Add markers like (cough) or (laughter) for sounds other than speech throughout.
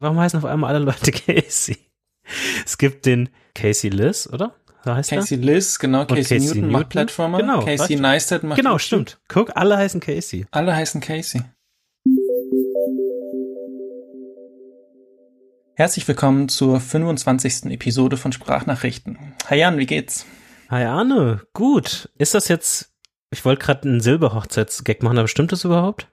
Warum heißen auf einmal alle Leute (laughs) Casey? Es gibt den Casey Liz, oder? So heißt Casey er? Liz, genau. Casey, Casey Newton, Newton macht Plattformer. Genau. Casey Neistat macht Genau, stimmt. Guck, alle heißen Casey. Alle heißen Casey. Herzlich willkommen zur 25. Episode von Sprachnachrichten. Hi Jan, wie geht's? Hi Arne, gut. Ist das jetzt, ich wollte gerade einen Silberhochzeitsgag machen, aber stimmt das überhaupt?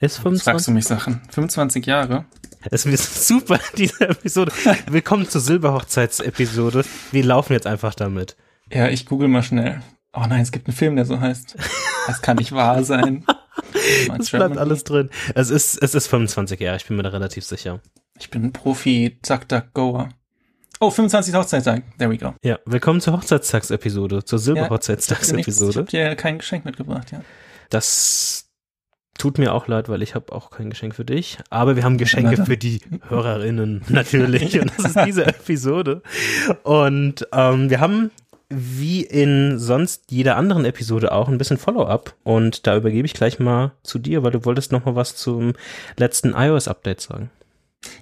Ist 25? Fragst du mich Sachen. 25 Jahre? Es ist super, (laughs) diese Episode. Willkommen zur Silberhochzeitsepisode. Wir laufen jetzt einfach damit. Ja, ich google mal schnell. Oh nein, es gibt einen Film, der so heißt. Das kann nicht wahr sein. (laughs) Es bleibt alles drin. Es ist, es ist 25 Jahre, ich bin mir da relativ sicher. Ich bin ein Profi, zack, zack, goer. Oh, 25. Hochzeitstag. There we go. Ja, willkommen zur Hochzeitstagsepisode, zur Silberhochzeitstagsepisode. Ja, ich hab dir kein Geschenk mitgebracht, ja. Das Tut mir auch leid, weil ich habe auch kein Geschenk für dich. Aber wir haben Geschenke für die Hörerinnen (laughs) natürlich. Und das ist diese Episode. Und ähm, wir haben wie in sonst jeder anderen Episode auch ein bisschen Follow-up. Und da übergebe ich gleich mal zu dir, weil du wolltest noch mal was zum letzten iOS-Update sagen.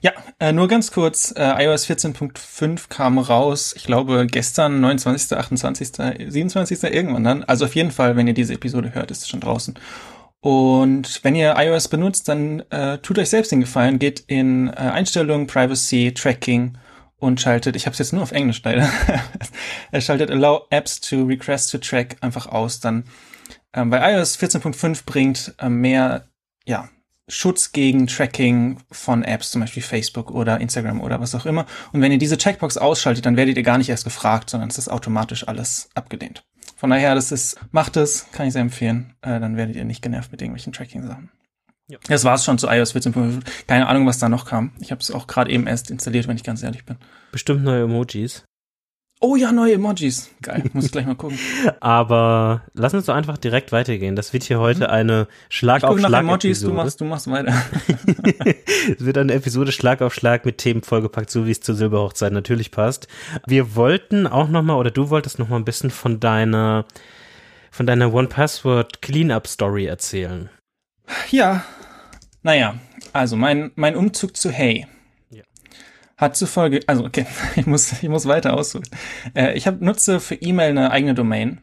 Ja, äh, nur ganz kurz. Äh, iOS 14.5 kam raus, ich glaube gestern, 29., 28., 27. irgendwann dann. Also auf jeden Fall, wenn ihr diese Episode hört, ist es schon draußen. Und wenn ihr iOS benutzt, dann äh, tut euch selbst den Gefallen, geht in äh, Einstellungen, Privacy, Tracking und schaltet, ich habe es jetzt nur auf Englisch leider, er (laughs) schaltet Allow Apps to Request to Track einfach aus. Dann, ähm, weil iOS 14.5 bringt äh, mehr, ja, Schutz gegen Tracking von Apps, zum Beispiel Facebook oder Instagram oder was auch immer. Und wenn ihr diese Checkbox ausschaltet, dann werdet ihr gar nicht erst gefragt, sondern es ist automatisch alles abgelehnt. Von daher, das ist, macht es, kann ich sehr empfehlen. Äh, dann werdet ihr nicht genervt mit irgendwelchen Tracking-Sachen. Ja. Das war's schon zu iOS 14.5. Keine Ahnung, was da noch kam. Ich habe es auch gerade eben erst installiert, wenn ich ganz ehrlich bin. Bestimmt neue Emojis. Oh ja, neue Emojis. Geil, muss ich gleich mal gucken. (laughs) Aber lass uns doch einfach direkt weitergehen. Das wird hier heute mhm. eine Schlag ich auf Schlag Emojis, Episode. du machst, du machst weiter. (laughs) es wird eine Episode Schlag auf Schlag mit Themen vollgepackt, so wie es zur Silberhochzeit natürlich passt. Wir wollten auch noch mal oder du wolltest noch mal ein bisschen von deiner von deiner One Password Cleanup Story erzählen. Ja. Naja, also mein mein Umzug zu Hey hat zufolge, also okay, (laughs) ich muss, ich muss weiter ausholen. Äh, ich hab, nutze für E-Mail eine eigene Domain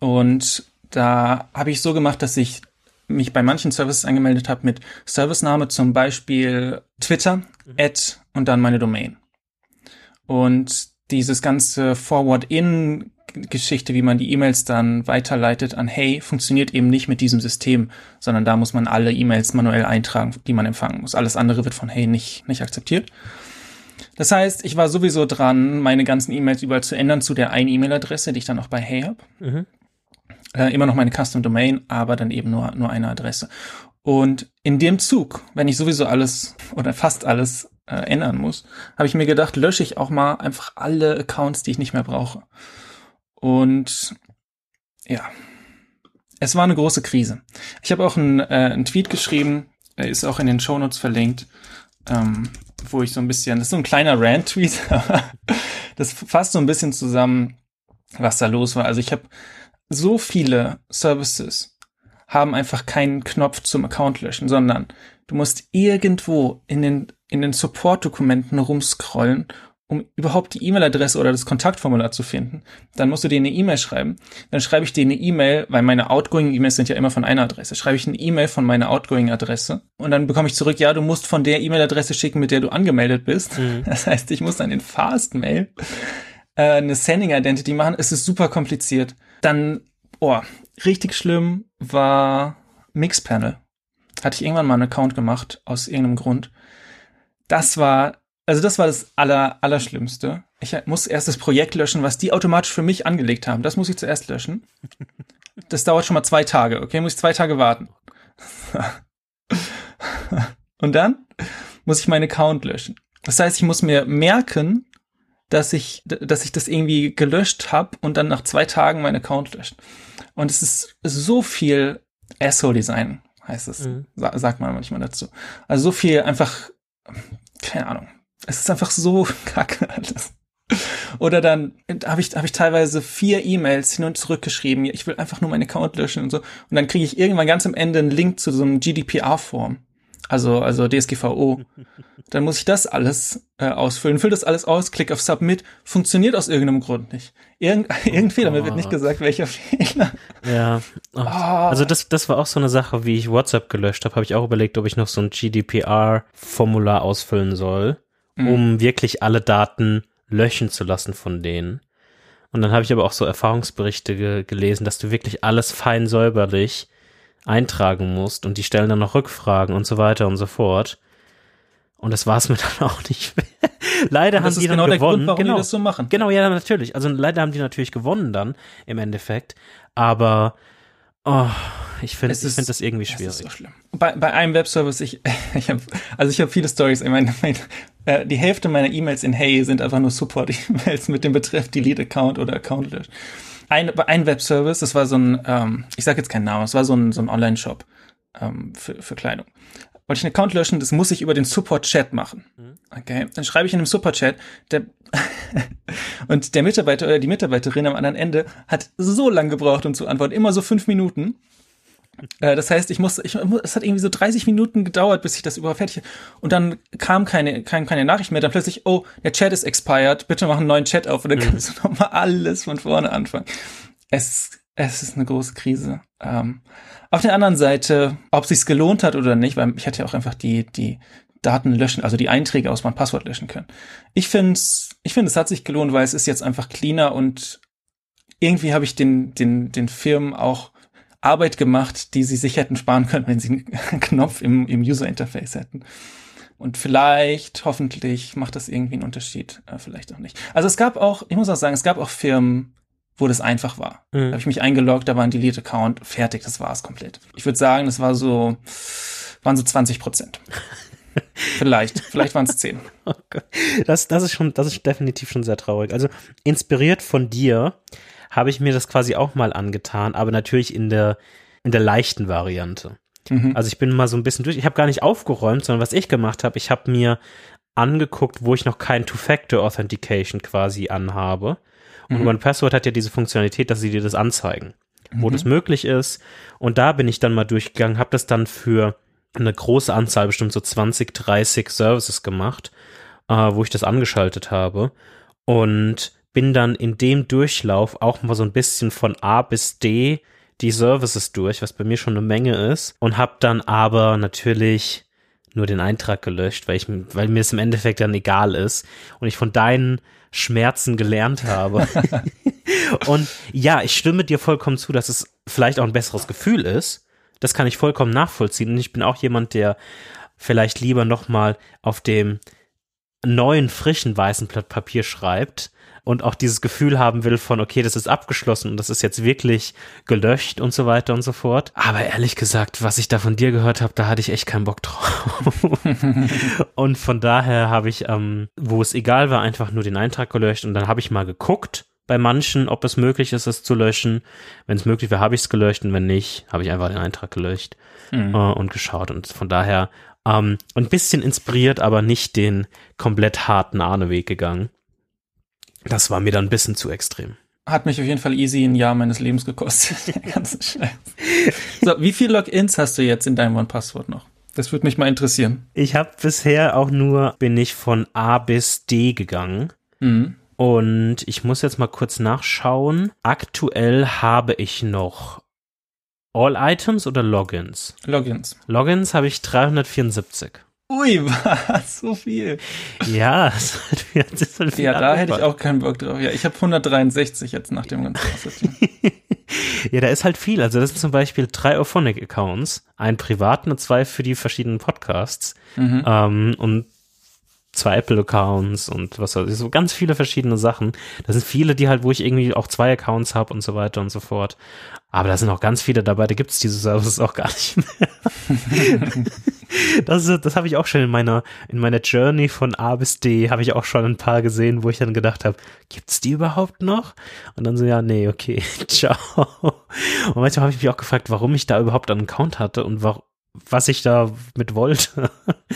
und da habe ich so gemacht, dass ich mich bei manchen Services angemeldet habe mit Servicename, zum Beispiel Twitter, mhm. Ad und dann meine Domain. Und dieses ganze Forward-In Geschichte, wie man die E-Mails dann weiterleitet an Hey, funktioniert eben nicht mit diesem System, sondern da muss man alle E-Mails manuell eintragen, die man empfangen muss. Alles andere wird von Hey nicht, nicht akzeptiert. Das heißt, ich war sowieso dran, meine ganzen E-Mails überall zu ändern zu der einen E-Mail-Adresse, die ich dann auch bei Hey habe. Mhm. Äh, immer noch meine Custom Domain, aber dann eben nur, nur eine Adresse. Und in dem Zug, wenn ich sowieso alles oder fast alles äh, ändern muss, habe ich mir gedacht, lösche ich auch mal einfach alle Accounts, die ich nicht mehr brauche. Und ja, es war eine große Krise. Ich habe auch einen, äh, einen Tweet geschrieben, ist auch in den Shownotes verlinkt, ähm, wo ich so ein bisschen, das ist so ein kleiner Rant-Tweet, (laughs) das fasst so ein bisschen zusammen, was da los war. Also ich habe so viele Services haben einfach keinen Knopf zum Account löschen, sondern du musst irgendwo in den, in den Support-Dokumenten rumscrollen um überhaupt die E-Mail-Adresse oder das Kontaktformular zu finden, dann musst du dir eine E-Mail schreiben. Dann schreibe ich dir eine E-Mail, weil meine Outgoing-E-Mails sind ja immer von einer Adresse. Schreibe ich eine E-Mail von meiner Outgoing-Adresse und dann bekomme ich zurück, ja, du musst von der E-Mail-Adresse schicken, mit der du angemeldet bist. Mhm. (laughs) Das heißt, ich muss dann in Fastmail äh, eine Sending-Identity machen. Es ist super kompliziert. Dann, oh, richtig schlimm war Mixpanel. Hatte ich irgendwann mal einen Account gemacht, aus irgendeinem Grund. Das war also das war das aller, Allerschlimmste. Ich muss erst das Projekt löschen, was die automatisch für mich angelegt haben. Das muss ich zuerst löschen. Das dauert schon mal zwei Tage, okay? Muss ich zwei Tage warten. (laughs) Und dann muss ich meinen Account löschen. Das heißt, ich muss mir merken, dass ich, dass ich das irgendwie gelöscht habe und dann nach zwei Tagen meinen Account löscht. Und es ist so viel Asshole-Design, heißt es. Mhm. sagt man manchmal dazu. Also so viel einfach, keine Ahnung, es ist einfach so (laughs) kacke alles. Oder dann habe ich, hab ich teilweise vier E-Mails hin und zurück geschrieben. Ich will einfach nur meinen Account löschen und so. Und dann kriege ich irgendwann ganz am Ende einen Link zu so einem GDPR-Form. Also, also DSGVO. dann muss ich das alles äh, ausfüllen, fülle das alles aus, klick auf Submit, funktioniert aus irgendeinem Grund nicht. Irgend, (laughs) oh, irgendein Fehler, mir wird nicht gesagt, welcher Fehler. Ja, (laughs) oh. also das, das war auch so eine Sache, wie ich WhatsApp gelöscht habe, habe ich auch überlegt, ob ich noch so ein GDPR-Formular ausfüllen soll, mhm. um wirklich alle Daten löschen zu lassen von denen. Und dann habe ich aber auch so Erfahrungsberichte ge gelesen, dass du wirklich alles fein säuberlich eintragen musst und die stellen dann noch Rückfragen und so weiter und so fort. Und das war es mir (laughs) dann auch nicht. leider haben die dann genau gewonnen. Grund, warum genau, die das so machen. Genau, ja, natürlich. Also leider haben die natürlich gewonnen dann im Endeffekt. Aber oh, ich finde, ich finde das irgendwie schwierig. Das ist so schlimm. Bei, bei einem Webservice, ich, (laughs) ich habe, also ich habe viele Stories. Ich meine, mein, äh, die Hälfte meiner E-Mails in Hey sind einfach nur Support-E-Mails mit dem Betreff Delete Account oder Account lösch. Ein, ein Webservice, das war so ein, ähm, ich sage jetzt keinen Namen, es war so ein, so ein Online-Shop ähm, für, für Kleidung wollte ich einen Account löschen, das muss ich über den Support-Chat machen. Mhm. Okay, dann schreibe ich in einem Support-Chat, der (laughs) und der Mitarbeiter oder die Mitarbeiterin am anderen Ende hat so lange gebraucht, um zu antworten, immer so fünf Minuten. (laughs) Äh, das heißt, ich muss, ich, es hat irgendwie so 30 Minuten gedauert, bis ich das überhaupt fertig und dann kam keine, keine, keine Nachricht mehr. Dann plötzlich, oh, der Chat ist expired, bitte mach einen neuen Chat auf und dann mhm. kannst du nochmal alles von vorne anfangen. Es, es ist eine große Krise. Ähm, auf der anderen Seite, ob sich's gelohnt hat oder nicht, weil ich hätte ja auch einfach die, die Daten löschen, also die Einträge aus meinem Passwort löschen können. Ich finde ich finde, es hat sich gelohnt, weil es ist jetzt einfach cleaner und irgendwie habe ich den, den, den Firmen auch Arbeit gemacht, die sie sich hätten sparen können, wenn sie einen (laughs) Knopf im, im User Interface hätten. Und vielleicht, hoffentlich, macht das irgendwie einen Unterschied. Äh, vielleicht auch nicht. Also es gab auch, ich muss auch sagen, es gab auch Firmen, wo das einfach war. Mhm. Da habe ich mich eingeloggt, da war ein Delete-Account, fertig, das war es komplett. Ich würde sagen, das war so, waren so 20 Prozent. (laughs) vielleicht, vielleicht waren es 10. Oh das, das ist schon, das ist definitiv schon sehr traurig. Also inspiriert von dir habe ich mir das quasi auch mal angetan, aber natürlich in der, in der leichten Variante. Mhm. Also ich bin mal so ein bisschen durch. Ich habe gar nicht aufgeräumt, sondern was ich gemacht habe, ich habe mir angeguckt, wo ich noch kein Two-Factor-Authentication quasi anhabe und mhm. OnePassword hat ja diese Funktionalität, dass sie dir das anzeigen, wo mhm. das möglich ist. Und da bin ich dann mal durchgegangen, habe das dann für eine große Anzahl, bestimmt so 20, 30 Services gemacht, äh, wo ich das angeschaltet habe. Und bin dann in dem Durchlauf auch mal so ein bisschen von A bis D die Services durch, was bei mir schon eine Menge ist. Und habe dann aber natürlich nur den Eintrag gelöscht, weil ich, weil mir es im Endeffekt dann egal ist und ich von deinen Schmerzen gelernt habe. (laughs) und ja, ich stimme dir vollkommen zu, dass es vielleicht auch ein besseres Gefühl ist. Das kann ich vollkommen nachvollziehen. Und ich bin auch jemand, der vielleicht lieber nochmal auf dem neuen, frischen weißen Blatt Papier schreibt, und auch dieses Gefühl haben will von, okay, das ist abgeschlossen und das ist jetzt wirklich gelöscht und so weiter und so fort. Aber ehrlich gesagt, was ich da von dir gehört habe, da hatte ich echt keinen Bock drauf. (laughs) und von daher habe ich, ähm, wo es egal war, einfach nur den Eintrag gelöscht und dann habe ich mal geguckt, bei manchen, ob es möglich ist, es zu löschen. Wenn es möglich wäre, habe ich es gelöscht und wenn nicht, habe ich einfach den Eintrag gelöscht mhm. äh, und geschaut. Und von daher ähm, ein bisschen inspiriert, aber nicht den komplett harten Ahneweg gegangen. Das war mir dann ein bisschen zu extrem. Hat mich auf jeden Fall easy ein Jahr meines Lebens gekostet. (laughs) so, (laughs) wie viele Logins hast du jetzt in deinem One-Passwort noch? Das würde mich mal interessieren. Ich habe bisher auch nur, bin ich von A bis D gegangen. Mhm. Und ich muss jetzt mal kurz nachschauen. Aktuell habe ich noch All Items oder Logins? Logins. Logins habe ich 374. Ui, (laughs) was? So viel. Ja, das ist halt viel Ja, da hätte ich auch keinen Bock drauf. Ja, ich habe 163 jetzt nach dem ganzen Aussortieren. (laughs) ja, da ist halt viel. Also das sind zum Beispiel drei Auphonic-Accounts, einen privaten und zwei für die verschiedenen Podcasts. Mhm. Ähm, und zwei Apple-Accounts und was weiß ich, so ganz viele verschiedene Sachen. Das sind viele, die halt, wo ich irgendwie auch zwei Accounts habe und so weiter und so fort. Aber da sind auch ganz viele dabei, da gibt's diese Services auch gar nicht mehr. (laughs) das das habe ich auch schon in meiner, in meiner Journey von A bis D, habe ich auch schon ein paar gesehen, wo ich dann gedacht habe, gibt's die überhaupt noch? Und dann so, ja, nee, okay, (laughs) ciao. Und manchmal habe ich mich auch gefragt, warum ich da überhaupt einen Account hatte und warum was ich da mit wollte.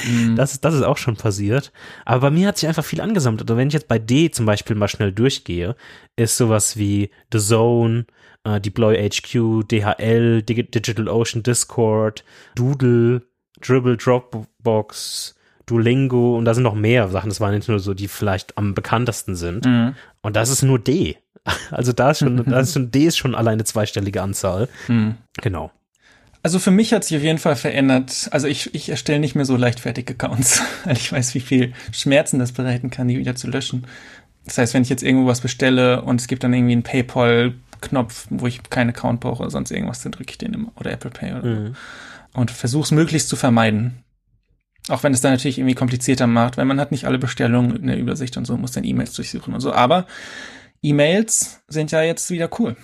Mhm. Das, das ist auch schon passiert. Aber bei mir hat sich einfach viel angesammelt. Also wenn ich jetzt bei D zum Beispiel mal schnell durchgehe, ist sowas wie The Zone, äh, Deploy HQ, DHL, Digital Ocean Discord, Doodle, Dribble Dropbox, Duolingo und da sind noch mehr Sachen. Das waren jetzt nur so, die vielleicht am bekanntesten sind. Mhm. Und das ist nur D. (laughs) Also da ist schon, da ist schon D ist schon alleine eine zweistellige Anzahl. Mhm. Genau. Also für mich hat sich auf jeden Fall verändert. Also ich, ich erstelle nicht mehr so leichtfertig Accounts, (laughs) weil ich weiß, wie viel Schmerzen das bereiten kann, die wieder zu löschen. Das heißt, wenn ich jetzt irgendwo was bestelle und es gibt dann irgendwie einen PayPal-Knopf, wo ich keinen Account brauche oder sonst irgendwas, dann drücke ich den immer. Oder Apple Pay oder mhm. Und versuche es möglichst zu vermeiden. Auch wenn es dann natürlich irgendwie komplizierter macht, weil man hat nicht alle Bestellungen in der Übersicht und so, muss dann E-Mails durchsuchen und so. Aber E-Mails sind ja jetzt wieder cool.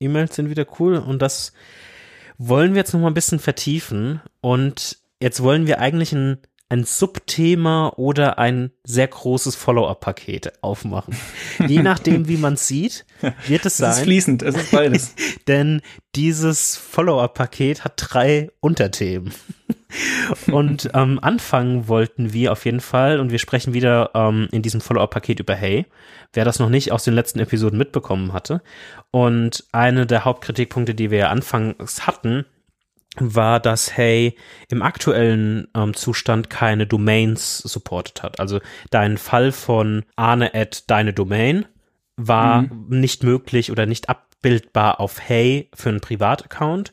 E-Mails sind wieder cool und das wollen wir jetzt noch mal ein bisschen vertiefen und jetzt wollen wir eigentlich ein, ein Subthema oder ein sehr großes Follow-up-Paket aufmachen. Je (laughs) nachdem, wie man sieht, wird es sein. Es ist fließend, es ist beides. (laughs) denn dieses Follow-up-Paket hat drei Unterthemen. (laughs) und ähm, anfangen wollten wir auf jeden Fall, und wir sprechen wieder ähm, in diesem Follow-up-Paket über Hey, wer das noch nicht aus den letzten Episoden mitbekommen hatte. Und eine der Hauptkritikpunkte, die wir ja anfangs hatten, war, dass Hey im aktuellen ähm, Zustand keine Domains supportet hat. Also dein Fall von Arne at deine Domain war mhm. nicht möglich oder nicht abbildbar auf Hey für einen Privataccount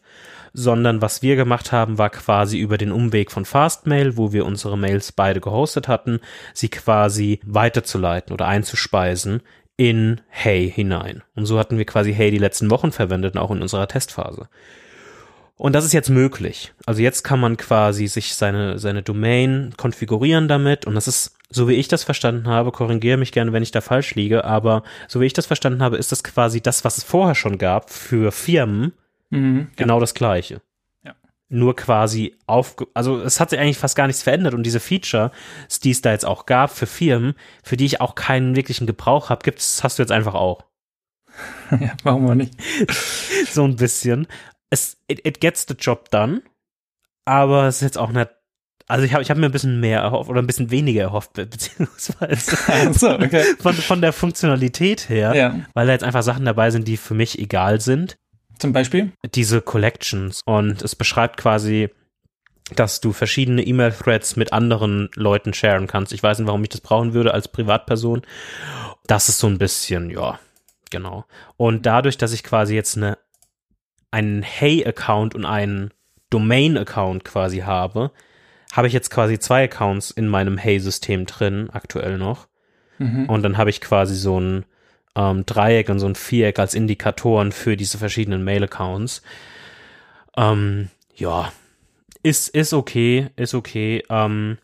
sondern was wir gemacht haben, war quasi über den Umweg von Fastmail, wo wir unsere Mails beide gehostet hatten, sie quasi weiterzuleiten oder einzuspeisen in Hey hinein. Und so hatten wir quasi Hey die letzten Wochen verwendet, auch in unserer Testphase. Und das ist jetzt möglich. Also jetzt kann man quasi sich seine, seine Domain konfigurieren damit und das ist, so wie ich das verstanden habe, korrigiere mich gerne, wenn ich da falsch liege, aber so wie ich das verstanden habe, ist das quasi das, was es vorher schon gab für Firmen, Mhm, genau ja. das gleiche. Ja. Nur quasi auf, also es hat sich eigentlich fast gar nichts verändert und diese Feature, die es da jetzt auch gab für Firmen, für die ich auch keinen wirklichen Gebrauch habe, gibt's, hast du jetzt einfach auch. (laughs) ja, warum auch nicht? (laughs) so ein bisschen. Es, it, it gets the job done, aber es ist jetzt auch nicht also ich habe ich hab mir ein bisschen mehr erhofft oder ein bisschen weniger erhofft, (laughs) beziehungsweise so, okay. von, von der Funktionalität her, ja. weil da jetzt einfach Sachen dabei sind, die für mich egal sind. Zum Beispiel? Diese Collections. Und es beschreibt quasi, dass du verschiedene E-Mail-Threads mit anderen Leuten sharen kannst. Ich weiß nicht, warum ich das brauchen würde als Privatperson. Das ist so ein bisschen, ja, genau. Und dadurch, dass ich quasi jetzt eine, einen Hey-Account und einen Domain-Account quasi habe, habe ich jetzt quasi zwei Accounts in meinem Hey-System drin, aktuell noch. Mhm. Und dann habe ich quasi so ein ähm, Dreieck und so ein Viereck als Indikatoren für diese verschiedenen Mail-Accounts. Ähm, ja, ist, ist okay, ist okay. Ähm,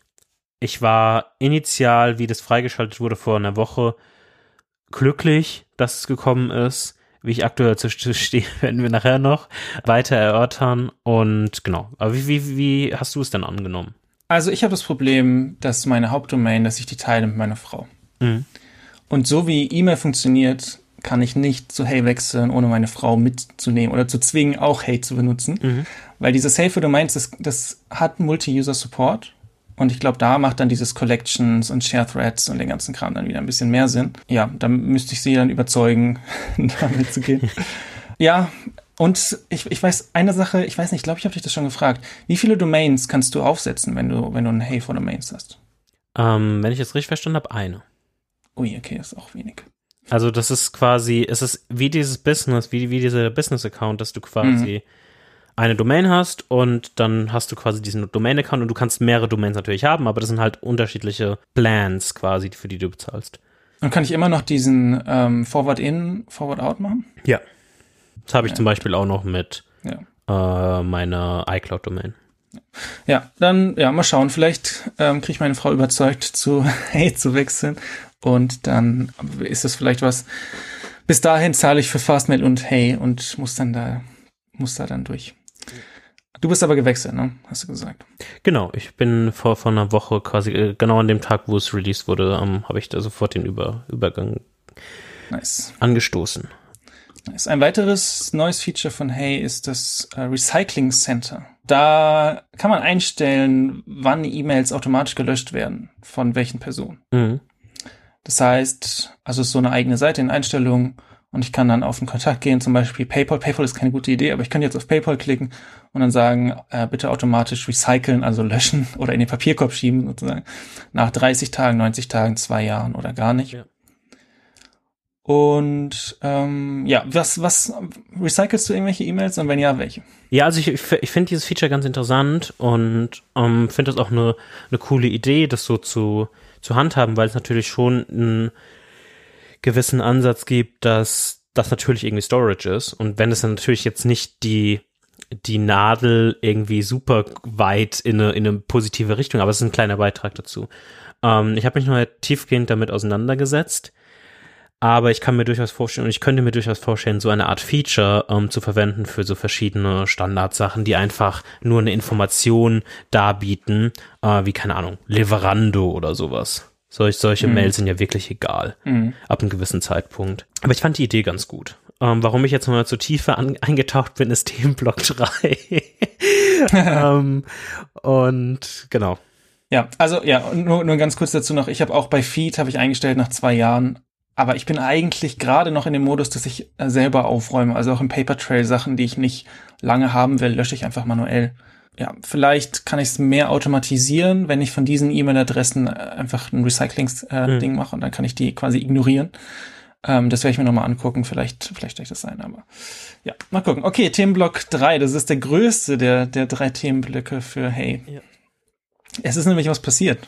ich war initial, wie das freigeschaltet wurde vor einer Woche, glücklich, dass es gekommen ist. Wie ich aktuell zu stehe, (laughs) werden wir nachher noch weiter erörtern. Und genau, aber wie, wie, wie hast du es denn angenommen? Also ich habe das Problem, dass meine Hauptdomain, dass ich die teile mit meiner Frau. Mhm. Und so wie E-Mail funktioniert, kann ich nicht zu Hey wechseln, ohne meine Frau mitzunehmen oder zu zwingen, auch Hey zu benutzen. Mhm. Weil dieses Hey für Domains, das, das hat Multi-User-Support. Und ich glaube, da macht dann dieses Collections und Share Threads und den ganzen Kram dann wieder ein bisschen mehr Sinn. Ja, da müsste ich sie dann überzeugen, (laughs) damit zu gehen. (laughs) ja, und ich, ich weiß eine Sache, ich weiß nicht, ich glaube, ich habe dich das schon gefragt. Wie viele Domains kannst du aufsetzen, wenn du, wenn du ein Hey for Domains hast? Ähm, wenn ich es richtig verstanden habe, eine. Ui, okay, ist auch wenig. Also das ist quasi, es ist wie dieses Business, wie, wie dieser Business-Account, dass du quasi mhm. Eine Domain hast und dann hast du quasi diesen Domain-Account und du kannst mehrere Domains natürlich haben, aber das sind halt unterschiedliche Plans quasi, für die du bezahlst. Und kann ich immer noch diesen ähm, Forward-In, Forward-Out machen? Ja. Das habe ich ja. zum Beispiel auch noch mit ja. äh, meiner iCloud-Domain. Ja, dann, ja, mal schauen. Vielleicht ähm, kriege ich meine Frau überzeugt, zu (laughs) Hey zu wechseln. Und dann ist das vielleicht was. Bis dahin zahle ich für Fastmail und Hey und muss dann da, muss da dann durch. Du bist aber gewechselt, ne? Hast du gesagt. Genau, ich bin vor, vor einer Woche quasi, äh, genau an dem Tag, wo es released wurde, ähm, habe ich da sofort den Über, Übergang nice. angestoßen. Nice. Ein weiteres neues Feature von Hey ist das äh, Recycling Center. Da kann man einstellen, wann E-Mails automatisch gelöscht werden, von welchen Personen. Mhm. Das heißt, also ist so eine eigene Seite in Einstellungen und ich kann dann auf einen Kontakt gehen, zum Beispiel PayPal. PayPal ist keine gute Idee, aber ich kann jetzt auf PayPal klicken und dann sagen, äh, bitte automatisch recyceln, also löschen (laughs) oder in den Papierkorb schieben sozusagen. Nach 30 Tagen, 90 Tagen, zwei Jahren oder gar nicht. Ja. Und ähm, ja, was, was recycelst du irgendwelche E-Mails und wenn ja, welche? Ja, also ich, ich finde dieses Feature ganz interessant und ähm, finde das auch eine, eine coole Idee, das so zu, zu handhaben, weil es natürlich schon einen gewissen Ansatz gibt, dass das natürlich irgendwie Storage ist. Und wenn es dann natürlich jetzt nicht die die Nadel irgendwie super weit in eine, in eine positive Richtung, aber es ist ein kleiner Beitrag dazu. Ähm, ich habe mich noch tiefgehend damit auseinandergesetzt aber ich kann mir durchaus vorstellen, und ich könnte mir durchaus vorstellen, so eine Art Feature ähm, zu verwenden für so verschiedene Standardsachen, die einfach nur eine Information darbieten, äh, wie, keine Ahnung, Leverando oder sowas. Solch, solche mhm. Mails sind ja wirklich egal, mhm. ab einem gewissen Zeitpunkt. Aber ich fand die Idee ganz gut. Ähm, warum ich jetzt mal so tiefer an, eingetaucht bin, ist (laughs) Themenblock 3. (laughs) ähm, und genau. Ja, also ja, nur, nur ganz kurz dazu noch. Ich habe auch bei Feed habe ich eingestellt nach zwei Jahren aber ich bin eigentlich gerade noch in dem Modus, dass ich selber aufräume. Also auch im Paper Trail Sachen, die ich nicht lange haben will, lösche ich einfach manuell. Ja, vielleicht kann ich es mehr automatisieren, wenn ich von diesen E-Mail-Adressen äh, einfach ein Recycling-Ding äh, mhm. mache und dann kann ich die quasi ignorieren. Ähm, das werde ich mir nochmal angucken. Vielleicht, vielleicht ich das sein, aber ja, mal gucken. Okay, Themenblock 3, das ist der größte der, der drei Themenblöcke für Hey. Ja. Es ist nämlich was passiert.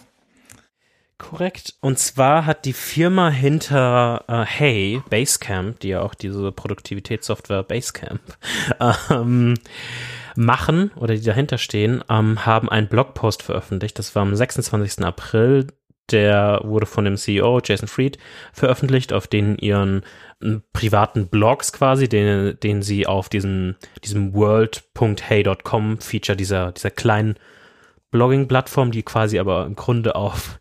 Korrekt. Und zwar hat die Firma hinter äh, Hey, Basecamp, die ja auch diese Produktivitätssoftware Basecamp (laughs) ähm, machen oder die dahinter stehen, ähm, haben einen Blogpost veröffentlicht. Das war am 26. April. Der wurde von dem CEO Jason Fried veröffentlicht, auf den ihren äh, privaten Blogs quasi, den, den sie auf diesem, diesem world.hey.com Feature dieser, dieser kleinen Blogging-Plattform, die quasi aber im Grunde auf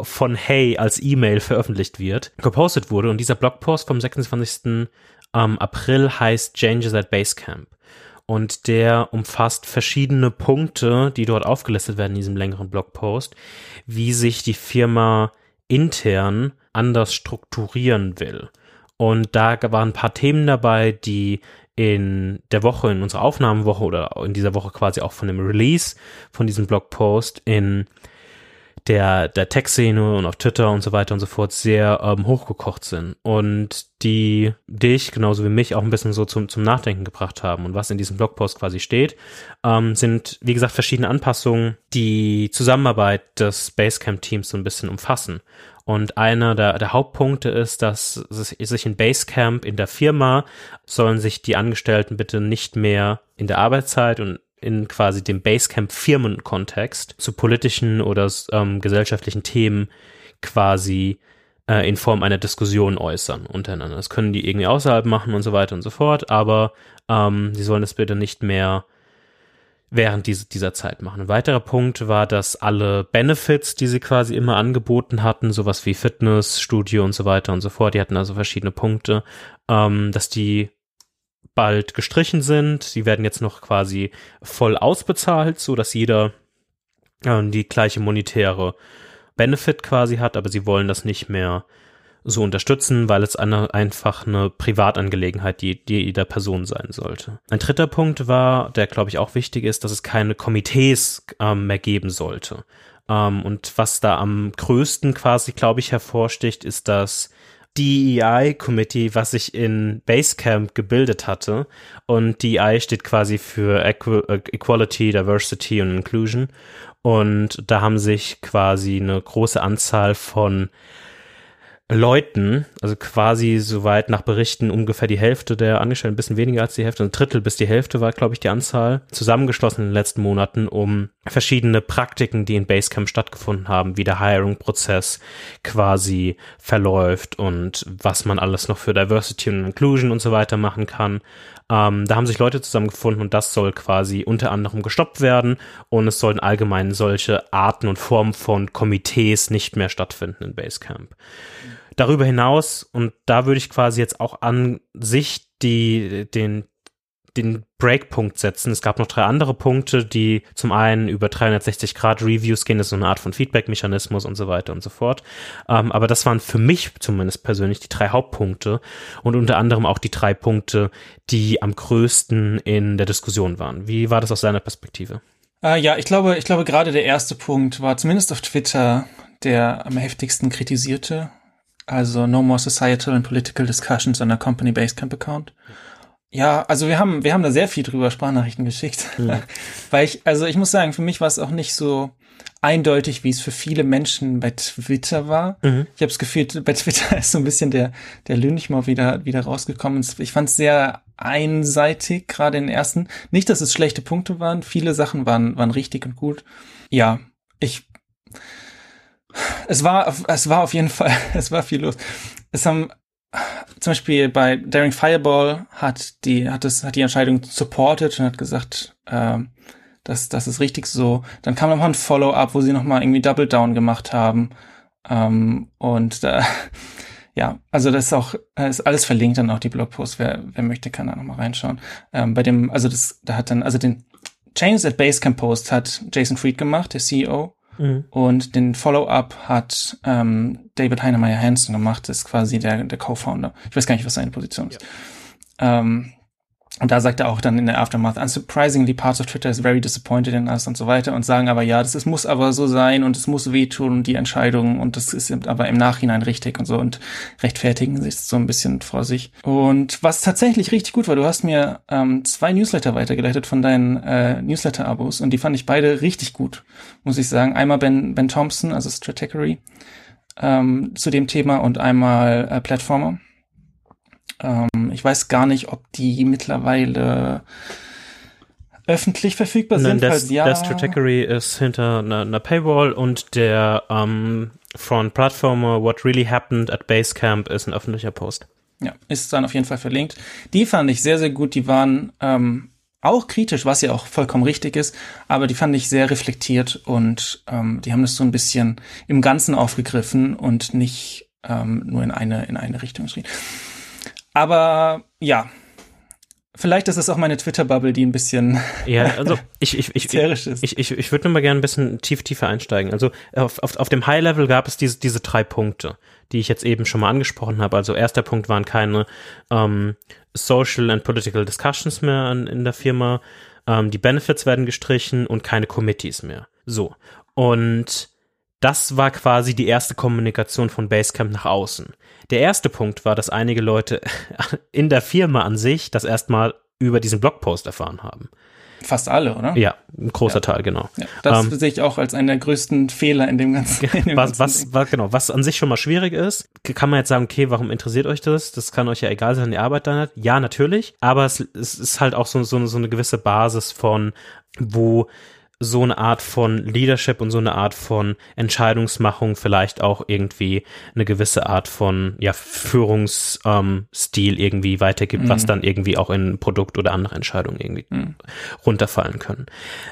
von Hey als E-Mail veröffentlicht wird, gepostet wurde. Und dieser Blogpost vom 26. Ähm, April heißt Changes at Basecamp. Und der umfasst verschiedene Punkte, die dort aufgelistet werden in diesem längeren Blogpost, wie sich die Firma intern anders strukturieren will. Und da waren ein paar Themen dabei, die in der Woche, in unserer Aufnahmewoche oder in dieser Woche quasi auch von dem Release von diesem Blogpost in der, der Tech-Szene und auf Twitter und so weiter und so fort sehr ähm, hochgekocht sind und die dich genauso wie mich auch ein bisschen so zum, zum Nachdenken gebracht haben. Und was in diesem Blogpost quasi steht, ähm, sind, wie gesagt, verschiedene Anpassungen, die Zusammenarbeit des Basecamp-Teams so ein bisschen umfassen. Und einer der, der Hauptpunkte ist, dass sich in Basecamp in der Firma sollen sich die Angestellten bitte nicht mehr in der Arbeitszeit und in quasi dem Basecamp-Firmenkontext zu politischen oder ähm, gesellschaftlichen Themen quasi äh, in Form einer Diskussion äußern untereinander. Das können die irgendwie außerhalb machen und so weiter und so fort, aber ähm, sie sollen das bitte nicht mehr während diese, dieser Zeit machen. Ein weiterer Punkt war, dass alle Benefits, die sie quasi immer angeboten hatten, sowas wie Fitness, Studio und so weiter und so fort, die hatten also verschiedene Punkte, ähm, dass die bald gestrichen sind. Sie werden jetzt noch quasi voll ausbezahlt, so dass jeder äh, die gleiche monetäre Benefit quasi hat, aber sie wollen das nicht mehr so unterstützen, weil es eine, einfach eine Privatangelegenheit die, die jeder Person sein sollte. Ein dritter Punkt war, der glaube ich auch wichtig ist, dass es keine Komitees ähm, mehr geben sollte. Ähm, und was da am größten quasi, glaube ich, hervorsticht, ist, dass DEI-Committee, was sich in Basecamp gebildet hatte. Und DEI steht quasi für Equ Equality, Diversity und Inclusion. Und da haben sich quasi eine große Anzahl von Leuten, also quasi soweit nach Berichten ungefähr die Hälfte der Angestellten, ein bisschen weniger als die Hälfte, ein Drittel bis die Hälfte war, glaube ich, die Anzahl, zusammengeschlossen in den letzten Monaten, um verschiedene Praktiken, die in Basecamp stattgefunden haben, wie der Hiring-Prozess quasi verläuft und was man alles noch für Diversity und Inclusion und so weiter machen kann. Ähm, da haben sich Leute zusammengefunden und das soll quasi unter anderem gestoppt werden und es sollen allgemein solche Arten und Formen von Komitees nicht mehr stattfinden in Basecamp. Darüber hinaus, und da würde ich quasi jetzt auch an sich die, den, den Breakpunkt setzen. Es gab noch drei andere Punkte, die zum einen über 360 Grad Reviews gehen, das ist so eine Art von Feedback-Mechanismus und so weiter und so fort. Ähm, aber das waren für mich zumindest persönlich die drei Hauptpunkte und unter anderem auch die drei Punkte, die am größten in der Diskussion waren. Wie war das aus deiner Perspektive? Äh, ja, ich glaube, ich glaube gerade der erste Punkt war zumindest auf Twitter der am heftigsten kritisierte. Also No More Societal and Political Discussions on a Company Basecamp Account. Ja, also wir haben, wir haben da sehr viel drüber Sprachnachrichten geschickt. Ja. (laughs) Weil ich, also ich muss sagen, für mich war es auch nicht so eindeutig, wie es für viele Menschen bei Twitter war. Mhm. Ich habe das Gefühl, bei Twitter (laughs) ist so ein bisschen der, der Lynchmob wieder, wieder rausgekommen. Ich fand es sehr einseitig, gerade in den ersten. Nicht, dass es schlechte Punkte waren. Viele Sachen waren, waren richtig und gut. Ja, ich, es war, es war auf jeden Fall, (laughs) es war viel los. Es haben zum Beispiel bei Daring Fireball hat die, hat es, hat die Entscheidung supported und hat gesagt, äh, das, das ist richtig so. Dann kam nochmal ein Follow-up, wo sie nochmal irgendwie Double Down gemacht haben. Ähm, und da, (laughs) ja, also das ist auch, ist alles verlinkt dann auch die Blogpost. Wer, wer möchte, kann da nochmal reinschauen. Ähm, bei dem, also das, da hat dann, also den Changes at Basecamp Post hat Jason Fried gemacht, der CEO. Mhm. Und den Follow-up hat ähm, David Heinemeier Hansen gemacht, das ist quasi der, der Co-Founder. Ich weiß gar nicht, was seine Position ist. Ja. Ähm, und da sagt er auch dann in der Aftermath, unsurprisingly, parts of Twitter is very disappointed in us und so weiter und sagen aber, ja, das ist, muss aber so sein und es muss wehtun und die Entscheidung und das ist aber im Nachhinein richtig und so und rechtfertigen sich so ein bisschen vor sich. Und was tatsächlich richtig gut war, du hast mir ähm, zwei Newsletter weitergeleitet von deinen äh, Newsletter-Abos und die fand ich beide richtig gut, muss ich sagen. Einmal Ben, ben Thompson, also Stratechery, ähm, zu dem Thema und einmal äh, Platformer ähm, ich weiß gar nicht, ob die mittlerweile öffentlich verfügbar Nein, sind. Das, ja. das Stratechery ist hinter einer, einer Paywall und der ähm, Front Platformer What Really Happened at Basecamp ist ein öffentlicher Post. Ja, ist dann auf jeden Fall verlinkt. Die fand ich sehr, sehr gut. Die waren ähm, auch kritisch, was ja auch vollkommen richtig ist, aber die fand ich sehr reflektiert und ähm, die haben das so ein bisschen im Ganzen aufgegriffen und nicht ähm, nur in eine, in eine Richtung geschrieben. Aber ja, Vielleicht ist es auch meine Twitter-Bubble, die ein bisschen ja, (laughs) also ich ich ich ist. ich ich, ich würde nur mal gerne ein bisschen tief tiefer einsteigen. Also auf, auf, auf dem High-Level gab es diese diese drei Punkte, die ich jetzt eben schon mal angesprochen habe. Also erster Punkt waren keine ähm, Social and Political Discussions mehr an, in der Firma. Ähm, die Benefits werden gestrichen und keine Committees mehr. So und das war quasi die erste Kommunikation von Basecamp nach außen. Der erste Punkt war, dass einige Leute (laughs) in der Firma an sich das erstmal über diesen Blogpost erfahren haben. Fast alle, oder? Ja, ein großer ja. Teil, genau. Ja, das ähm, sehe ich auch als einen der größten Fehler in dem ganzen. In dem was, ganzen was, was, genau, was an sich schon mal schwierig ist, kann man jetzt sagen, okay, warum interessiert euch das? Das kann euch ja egal sein, die Arbeit dann hat. Ja, natürlich, aber es, es ist halt auch so, so, so eine gewisse Basis von, wo so eine Art von Leadership und so eine Art von Entscheidungsmachung vielleicht auch irgendwie eine gewisse Art von ja, Führungsstil ähm, irgendwie weitergibt, mhm. was dann irgendwie auch in Produkt oder andere Entscheidungen irgendwie mhm. runterfallen können.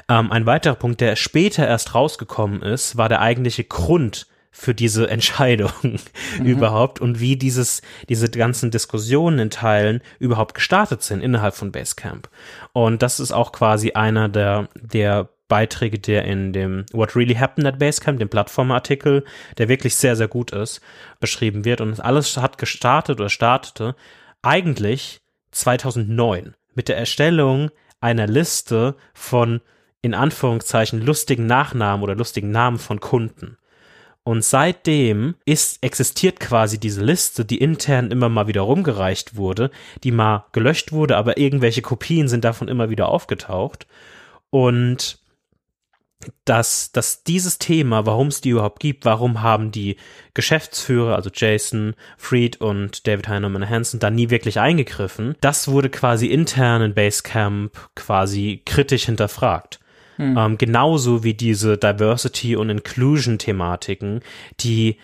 Ähm, ein weiterer Punkt, der später erst rausgekommen ist, war der eigentliche Grund für diese (laughs) Entscheidung mhm. überhaupt und wie dieses, diese ganzen Diskussionen in Teilen überhaupt gestartet sind innerhalb von Basecamp. Und das ist auch quasi einer der, der Beiträge, der in dem What Really Happened at Basecamp, dem Plattformartikel, der wirklich sehr, sehr gut ist, beschrieben wird. Und alles hat gestartet oder startete eigentlich 2009 mit der Erstellung einer Liste von in Anführungszeichen lustigen Nachnamen oder lustigen Namen von Kunden. Und seitdem ist, existiert quasi diese Liste, die intern immer mal wieder rumgereicht wurde, die mal gelöscht wurde, aber irgendwelche Kopien sind davon immer wieder aufgetaucht. Und dass, dass dieses Thema, warum es die überhaupt gibt, warum haben die Geschäftsführer, also Jason Fried und David Heinemann Hansen, da nie wirklich eingegriffen, das wurde quasi intern in Basecamp quasi kritisch hinterfragt. Hm. Ähm, genauso wie diese Diversity und Inclusion Thematiken, die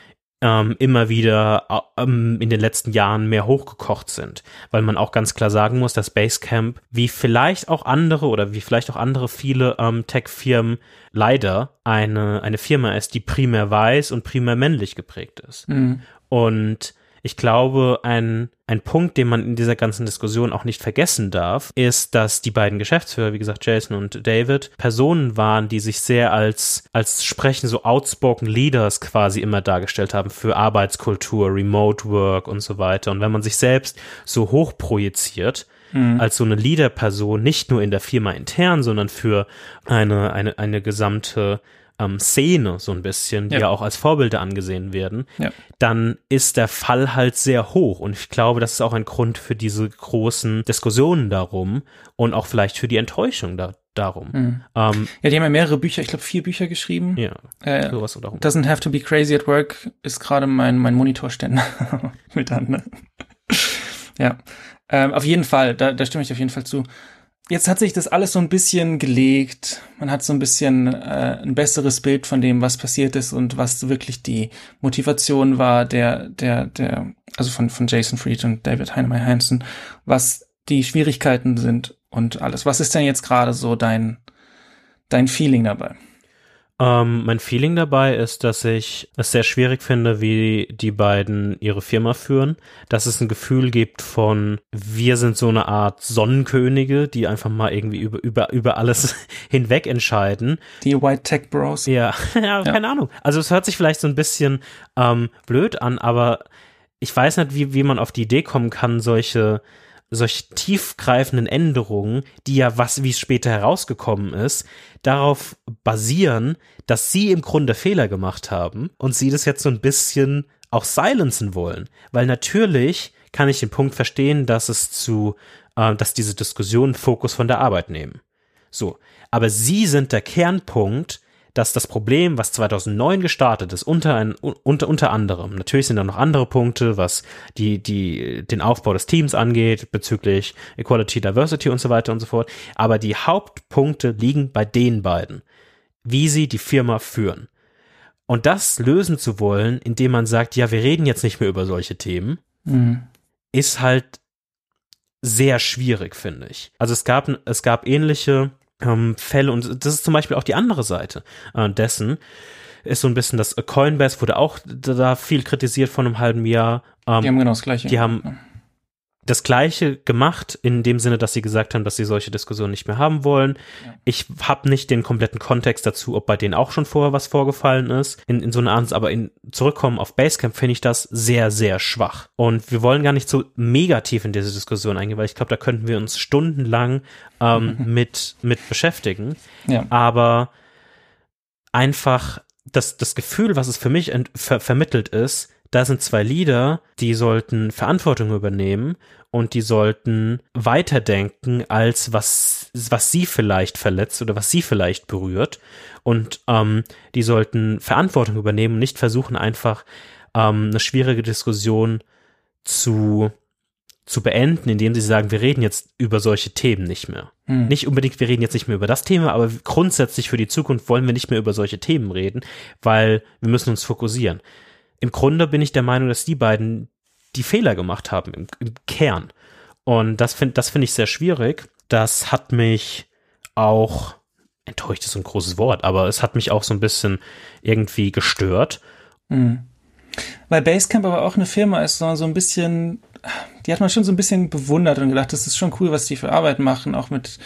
ähm, immer wieder ähm, in den letzten Jahren mehr hochgekocht sind. Weil man auch ganz klar sagen muss, dass Basecamp, wie vielleicht auch andere oder wie vielleicht auch andere viele ähm, Tech-Firmen, leider eine, eine Firma ist, die primär weiß und primär männlich geprägt ist. Mhm. Und ich glaube, ein, ein Punkt, den man in dieser ganzen Diskussion auch nicht vergessen darf, ist, dass die beiden Geschäftsführer, wie gesagt, Jason und David, Personen waren, die sich sehr als, als sprechen so outspoken Leaders quasi immer dargestellt haben für Arbeitskultur, Remote Work und so weiter. Und wenn man sich selbst so hoch projiziert, mhm. als so eine Leader-Person, nicht nur in der Firma intern, sondern für eine, eine, eine gesamte ähm, Szene so ein bisschen, die ja. ja auch als Vorbilder angesehen werden, ja. dann ist der Fall halt sehr hoch. Und ich glaube, das ist auch ein Grund für diese großen Diskussionen darum und auch vielleicht für die Enttäuschung da, darum. Mhm. Ähm, ja, die haben ja mehrere Bücher, ich glaube vier Bücher geschrieben. Ja, äh, sowas darum. Doesn't have to be crazy at work ist gerade mein, mein Monitorständer (laughs) mit an. Ne? ja, ähm, auf jeden Fall, da, da stimme ich auf jeden Fall zu. Jetzt hat sich das alles so ein bisschen gelegt. Man hat so ein bisschen äh, ein besseres Bild von dem, was passiert ist und was wirklich die Motivation war, der, der, der, also von, von Jason Fried und David Heinemeier Hansen, was die Schwierigkeiten sind und alles. Was ist denn jetzt gerade so dein, dein Feeling dabei? Ähm, mein Feeling dabei ist, dass ich es sehr schwierig finde, wie die beiden ihre Firma führen, dass es ein Gefühl gibt von, wir sind so eine Art Sonnenkönige, die einfach mal irgendwie über, über, über alles (laughs) hinweg entscheiden. Die White Tech Bros. (laughs) Ja, ja, keine Ahnung. Also es hört sich vielleicht so ein bisschen ähm, blöd an, aber ich weiß nicht, wie, wie man auf die Idee kommen kann, solche solche tiefgreifenden Änderungen, die ja, was wie es später herausgekommen ist, darauf basieren, dass sie im Grunde Fehler gemacht haben und sie das jetzt so ein bisschen auch silenzen wollen. Weil natürlich kann ich den Punkt verstehen, dass es zu, äh, dass diese Diskussionen Fokus von der Arbeit nehmen. So. Aber sie sind der Kernpunkt, dass das Problem, was 2009 gestartet ist, unter, ein, unter, unter anderem, natürlich sind da noch andere Punkte, was die, die, den Aufbau des Teams angeht, bezüglich Equality, Diversity und so weiter und so fort, aber die Hauptpunkte liegen bei den beiden, wie sie die Firma führen. Und das lösen zu wollen, indem man sagt, ja, wir reden jetzt nicht mehr über solche Themen, mhm. ist halt sehr schwierig, finde ich. Also es gab, es gab ähnliche ähm, Fälle und das ist zum Beispiel auch die andere Seite äh, dessen ist so ein bisschen das Coinbase wurde auch da viel kritisiert von einem halben Jahr. Ähm, die haben genau das gleiche. Die haben das Gleiche gemacht, in dem Sinne, dass sie gesagt haben, dass sie solche Diskussionen nicht mehr haben wollen. Ja. Ich habe nicht den kompletten Kontext dazu, ob bei denen auch schon vorher was vorgefallen ist, in, in so einer Art, aber in zurückkommen auf Basecamp finde ich das sehr, sehr schwach. Und wir wollen gar nicht so mega tief in diese Diskussion eingehen, weil ich glaube, da könnten wir uns stundenlang ähm, mit, mit beschäftigen. Ja. Aber einfach das, das Gefühl, was es für mich ver vermittelt ist, da sind zwei Leader, die sollten Verantwortung übernehmen und die sollten weiterdenken als was, was sie vielleicht verletzt oder was sie vielleicht berührt. Und ähm, die sollten Verantwortung übernehmen und nicht versuchen, einfach ähm, eine schwierige Diskussion zu zu beenden, indem sie sagen, wir reden jetzt über solche Themen nicht mehr. Hm. Nicht unbedingt, wir reden jetzt nicht mehr über das Thema, aber grundsätzlich für die Zukunft wollen wir nicht mehr über solche Themen reden, weil wir müssen uns fokussieren im Grunde bin ich der Meinung, dass die beiden die Fehler gemacht haben im, im Kern. Und das finde das finde ich sehr schwierig. Das hat mich auch, enttäuscht ist ein großes Wort, aber es hat mich auch so ein bisschen irgendwie gestört. Mhm. Weil Basecamp aber auch eine Firma ist, so, so ein bisschen, die hat man schon so ein bisschen bewundert und gedacht, das ist schon cool, was die für Arbeit machen, auch mit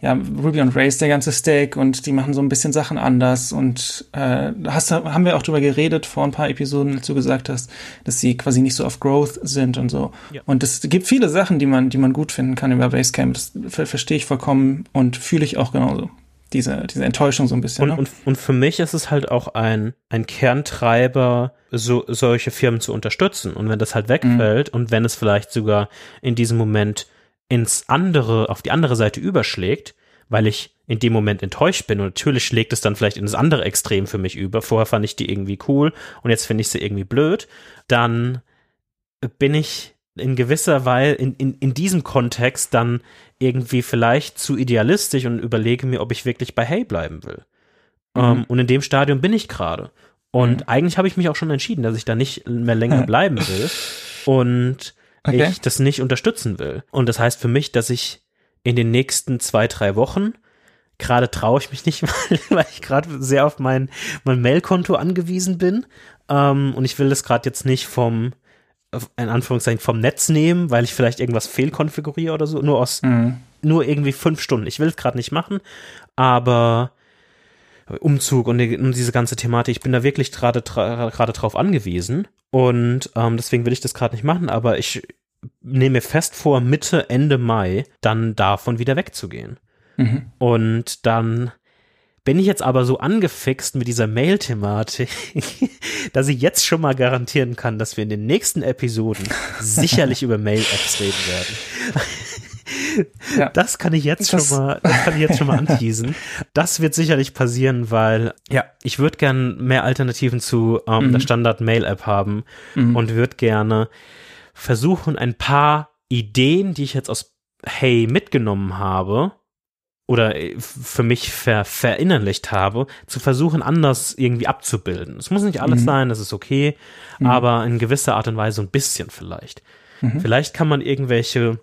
ja, Ruby on Rails, der ganze Stack und die machen so ein bisschen Sachen anders und äh, hast, haben wir auch drüber geredet vor ein paar Episoden, als du gesagt hast, dass sie quasi nicht so auf Growth sind und so. Ja. Und es gibt viele Sachen, die man, die man gut finden kann über Basecamp. Das verstehe ich vollkommen und fühle ich auch genauso. Diese, diese Enttäuschung so ein bisschen. Und, ne? und, und für mich ist es halt auch ein, ein Kerntreiber, so, solche Firmen zu unterstützen. Und wenn das halt wegfällt mhm. und wenn es vielleicht sogar in diesem Moment ins andere, auf die andere Seite überschlägt, weil ich in dem Moment enttäuscht bin und natürlich schlägt es dann vielleicht in das andere Extrem für mich über. Vorher fand ich die irgendwie cool und jetzt finde ich sie irgendwie blöd. Dann bin ich in gewisser Weise in, in, in diesem Kontext dann irgendwie vielleicht zu idealistisch und überlege mir, ob ich wirklich bei Hey bleiben will. Mhm. Um, ähm, und in dem Stadium bin ich gerade. Und mhm. eigentlich habe ich mich auch schon entschieden, dass ich da nicht mehr länger (laughs) bleiben will. Und okay. ich das nicht unterstützen will. Und das heißt für mich, dass ich in den nächsten zwei, drei Wochen Gerade traue ich mich nicht, weil, (laughs) weil ich gerade sehr auf mein, mein Mailkonto angewiesen bin. Ähm, und ich will das gerade jetzt nicht vom, in Anführungszeichen vom Netz nehmen, weil ich vielleicht irgendwas fehlkonfiguriere oder so, nur aus, mhm. nur irgendwie fünf Stunden. Ich will es gerade nicht machen, aber Umzug und, die, und, diese ganze Thematik, ich bin da wirklich gerade gerade drauf angewiesen und ähm, deswegen will ich das gerade nicht machen, aber ich nehme fest vor, Mitte, Ende Mai dann davon wieder wegzugehen. Mhm. Und dann bin ich jetzt aber so angefixt mit dieser Mail-Thematik, (laughs) dass ich jetzt schon mal garantieren kann, dass wir in den nächsten Episoden (laughs) sicherlich über Mail-Apps reden werden. (laughs) Ja. Das kann ich jetzt das, schon mal, das kann ich jetzt schon mal (laughs) anteasen. Das wird sicherlich passieren, weil ja, ich würde gern mehr Alternativen zu ähm, mhm. der Standard-Mail-App haben mhm. und würde gerne versuchen, ein paar Ideen, die ich jetzt aus Hey mitgenommen habe, oder äh, für mich ver verinnerlicht habe, zu versuchen, anders irgendwie abzubilden. Es muss nicht alles mhm. sein, das ist okay, mhm. aber in gewisser Art und Weise ein bisschen vielleicht. Mhm. Vielleicht kann man irgendwelche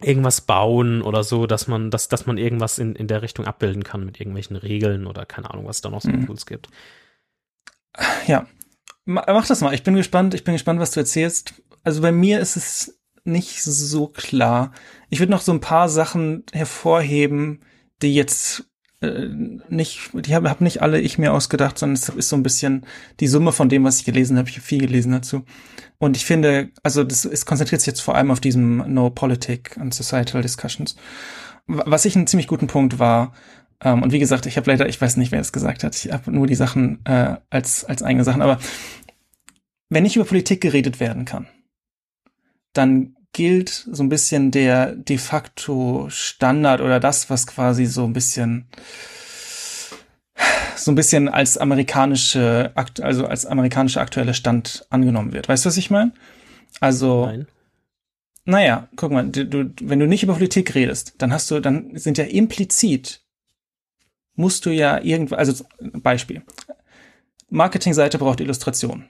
irgendwas bauen oder so, dass man, dass, dass man irgendwas in, in der Richtung abbilden kann mit irgendwelchen Regeln oder keine Ahnung, was da noch so mhm. Tools gibt. Ja. Mach das mal. Ich bin gespannt. Ich bin gespannt, was du erzählst. Also bei mir ist es nicht so klar. Ich würde noch so ein paar Sachen hervorheben, die jetzt äh, nicht, die habe hab nicht alle ich mir ausgedacht, sondern es ist so ein bisschen die Summe von dem, was ich gelesen habe. Ich habe viel gelesen dazu. Und ich finde, also das es konzentriert sich jetzt vor allem auf diesem No Politic and Societal Discussions. Was ich einen ziemlich guten Punkt war, ähm, und wie gesagt, ich habe leider, ich weiß nicht, wer es gesagt hat, ich habe nur die Sachen äh, als, als eigene Sachen, aber wenn nicht über Politik geredet werden kann, dann gilt so ein bisschen der de facto Standard oder das, was quasi so ein bisschen so ein bisschen als amerikanische, also als amerikanischer aktueller Stand angenommen wird. Weißt du, was ich meine? Also, Nein. naja, guck mal, du, du, wenn du nicht über Politik redest, dann hast du, dann sind ja implizit, musst du ja irgendwo, also Beispiel, Marketingseite braucht Illustration.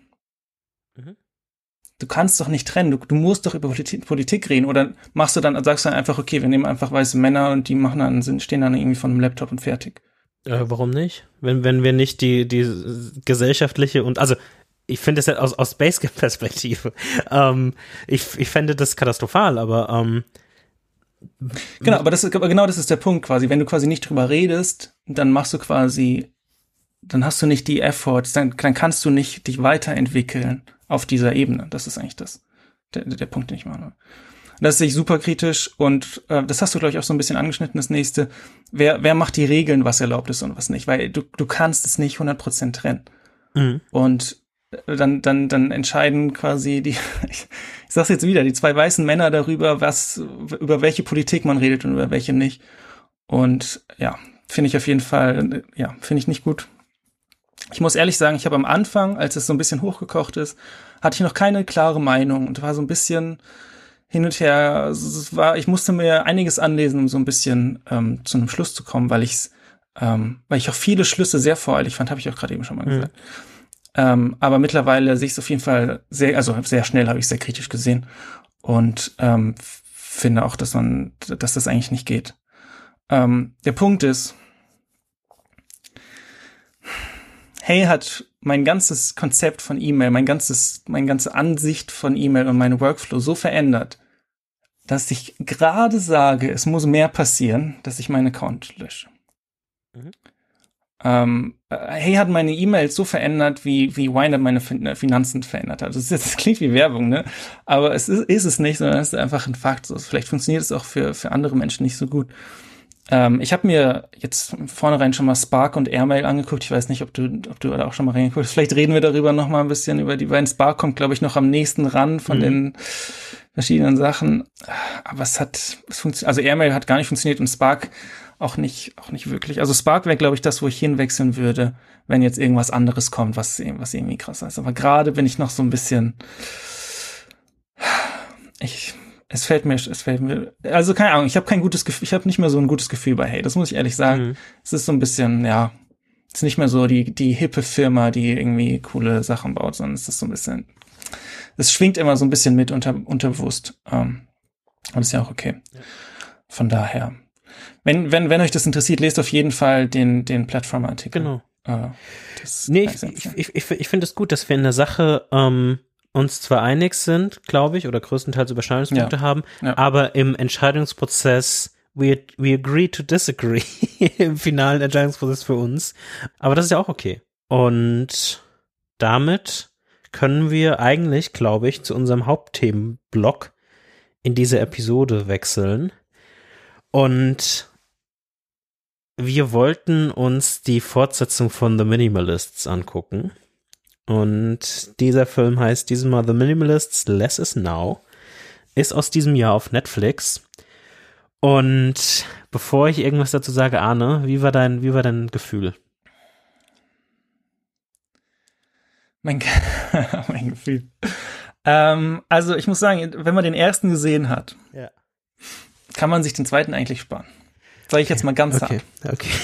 Du kannst doch nicht trennen. Du, du musst doch über Politik, Politik, reden. Oder machst du dann, sagst du dann einfach, okay, wir nehmen einfach weiße Männer und die machen dann, sind, stehen dann irgendwie von einem Laptop und fertig. Äh, warum nicht? Wenn, wenn wir nicht die, die gesellschaftliche und, also, ich finde es ja aus, aus Space-Perspektive. (laughs) ähm, ich, ich fände das katastrophal, aber, ähm, Genau, aber das ist, genau das ist der Punkt quasi. Wenn du quasi nicht drüber redest, dann machst du quasi, dann hast du nicht die Efforts, dann, dann kannst du nicht dich weiterentwickeln auf dieser Ebene. Das ist eigentlich das, der, der Punkt, den ich meine. Das sehe ich super kritisch und äh, das hast du, glaube ich, auch so ein bisschen angeschnitten, das nächste. Wer, wer macht die Regeln, was erlaubt ist und was nicht? Weil du, du kannst es nicht 100% trennen. Mhm. Und äh, dann, dann, dann entscheiden quasi die, (laughs) ich, ich sag's jetzt wieder, die zwei weißen Männer darüber, was, über welche Politik man redet und über welche nicht. Und ja, finde ich auf jeden Fall, ja, finde ich nicht gut. Ich muss ehrlich sagen, ich habe am Anfang, als es so ein bisschen hochgekocht ist, hatte ich noch keine klare Meinung und war so ein bisschen hin und her. Es war, ich musste mir einiges anlesen, um so ein bisschen ähm, zu einem Schluss zu kommen, weil ich ähm, weil ich auch viele Schlüsse sehr voreilig fand, habe ich auch gerade eben schon mal mhm. gesagt. Ähm, aber mittlerweile sehe ich es auf jeden Fall sehr, also sehr schnell habe ich es sehr kritisch gesehen und ähm, finde auch, dass man, dass das eigentlich nicht geht. Ähm, der Punkt ist, Hey hat mein ganzes Konzept von E-Mail, mein ganzes, meine ganze Ansicht von E-Mail und meinen Workflow so verändert, dass ich gerade sage, es muss mehr passieren, dass ich meinen Account lösche. Mhm. Ähm, äh, hey hat meine E-Mails so verändert, wie, wie Winder meine Finanzen verändert hat. Das, ist jetzt, das (laughs) klingt wie Werbung, ne? Aber es ist, ist es nicht, sondern es ist einfach ein Fakt. So, vielleicht funktioniert es auch für, für andere Menschen nicht so gut. Ähm, ich habe mir jetzt vornherein schon mal Spark und Airmail angeguckt. Ich weiß nicht, ob du, ob du da auch schon mal reingeguckt hast. Vielleicht reden wir darüber noch mal ein bisschen über die beiden. Spark kommt, glaube ich, noch am nächsten ran von mhm. den verschiedenen Sachen. Aber es hat, es funktioniert, also Airmail hat gar nicht funktioniert und Spark auch nicht, auch nicht wirklich. Also Spark wäre, glaube ich, das, wo ich hinwechseln würde, wenn jetzt irgendwas anderes kommt, was, was irgendwie krasser ist. Aber gerade bin ich noch so ein bisschen, ich, es fällt mir, es fällt mir, also keine Ahnung, ich habe kein gutes Gefühl, ich habe nicht mehr so ein gutes Gefühl bei Hey, das muss ich ehrlich sagen. Mhm. Es ist so ein bisschen, ja, es ist nicht mehr so die, die hippe Firma, die irgendwie coole Sachen baut, sondern es ist so ein bisschen, es schwingt immer so ein bisschen mit unter, unterbewusst. Ähm, und ist ja auch okay. Ja. Von daher. Wenn, wenn, wenn euch das interessiert, lest auf jeden Fall den, den Plattform-Artikel. Genau. Äh, nee, ich, ich, ich, ich finde es gut, dass wir in der Sache ähm, uns zwar einig sind, glaube ich, oder größtenteils Überschneidungspunkte Ja. haben, Ja. aber im Entscheidungsprozess we, we agree to disagree (laughs) im finalen Entscheidungsprozess für uns. Aber das ist ja auch okay. Und damit können wir eigentlich, glaube ich, zu unserem Hauptthemenblock in dieser Episode wechseln. Und wir wollten uns die Fortsetzung von The Minimalists angucken. Und dieser Film heißt diesmal The Minimalists Less is Now. Ist aus diesem Jahr auf Netflix. Und bevor ich irgendwas dazu sage, Arne, wie war dein, wie war dein Gefühl? Mein, Ge- (laughs) mein Gefühl. Ähm, also ich muss sagen, wenn man den ersten gesehen hat, Ja. kann man sich den zweiten eigentlich sparen. Sag ich jetzt mal ganz Okay, hart. okay. (laughs)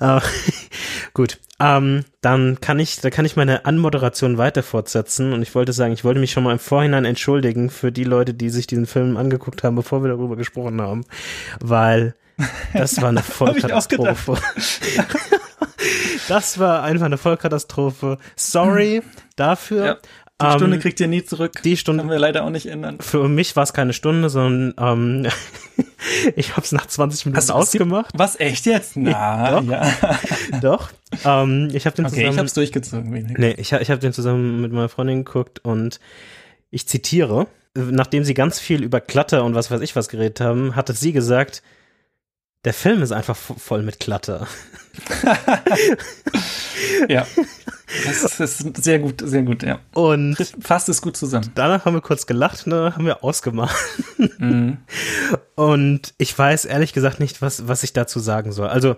Äh, (laughs) gut, ähm, dann kann ich, da kann ich meine Anmoderation weiter fortsetzen und ich wollte sagen, ich wollte mich schon mal im Vorhinein entschuldigen für die Leute, die sich diesen Film angeguckt haben, bevor wir darüber gesprochen haben, weil das war eine (laughs) Vollkatastrophe. (laughs) das war einfach eine Vollkatastrophe. Sorry (laughs) dafür. Ja, Die Ähm, Stunde kriegt ihr nie zurück. die Stunde Können wir leider auch nicht ändern. für mich war es keine Stunde, sondern ähm, (laughs) ich habe es nach 20 Minuten es gibt- ausgemacht. Was, echt jetzt? Na, Doch. ja. (laughs) Doch. Ähm, ich habe den Okay, zusammen. ich hab's durchgezogen. wenig. nee, ich, ich habe den zusammen mit meiner Freundin geguckt und ich zitiere, nachdem sie ganz viel über Klatter und was weiß ich was geredet haben, hatte sie gesagt, der Film ist einfach vo- voll mit Klatter. (laughs) Ja. Das ist sehr gut, sehr gut, ja. Und Fasst es gut zusammen. danach haben wir kurz gelacht, ne, haben wir ausgemacht. Mhm. Und ich weiß ehrlich gesagt nicht, was, was ich dazu sagen soll. Also,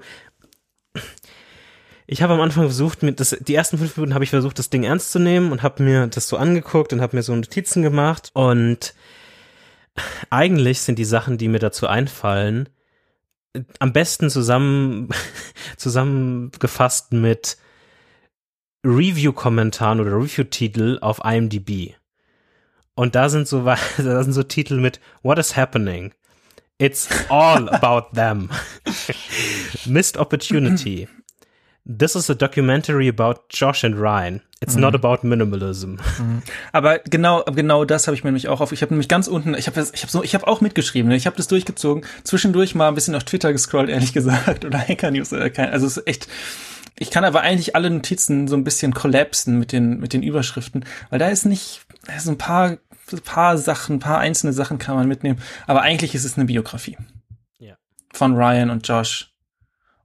ich habe am Anfang versucht, mir das, die ersten fünf Minuten habe ich versucht, das Ding ernst zu nehmen und habe mir das so angeguckt und habe mir so Notizen gemacht. Und eigentlich sind die Sachen, die mir dazu einfallen, am besten zusammen, (laughs) zusammengefasst mit Review-Kommentaren oder Review-Titel auf IMDb. Und da sind so, (laughs) da sind so Titel mit What is happening? It's all (laughs) about them. Missed opportunity. This is a documentary about Josh and Ryan. It's not about minimalism. Aber genau, genau das habe ich mir nämlich auch auf. Ich habe nämlich ganz unten, ich habe ich habe so, ich habe auch mitgeschrieben. ne? Ich habe das durchgezogen. Zwischendurch mal ein bisschen auf Twitter gescrollt, ehrlich gesagt, (laughs) oder Hacker News oder kein. Also es ist echt. Ich kann aber eigentlich alle Notizen so ein bisschen kollapsen mit den mit den Überschriften, weil da ist nicht, da ist ein paar ein paar Sachen, ein paar einzelne Sachen kann man mitnehmen. Aber eigentlich ist es eine Biografie. Ja. Von Ryan und Josh.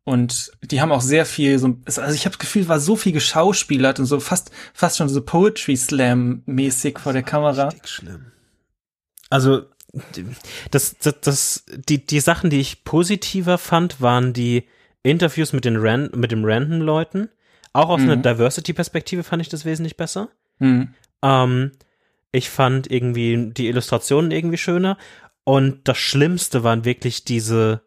Und die haben auch sehr viel, so, also ich habe das Gefühl, war so viel geschauspielert und so fast, fast schon so Poetry Slam mäßig vor der Kamera. Richtig schlimm. Also, das, das, das, die, die Sachen, die ich positiver fand, waren die Interviews mit den Ran mit den random Leuten. Auch aus einer Mhm. Diversity-Perspektive fand ich das wesentlich besser. Hm. Ähm, ich fand irgendwie die Illustrationen irgendwie schöner. Und das Schlimmste waren wirklich diese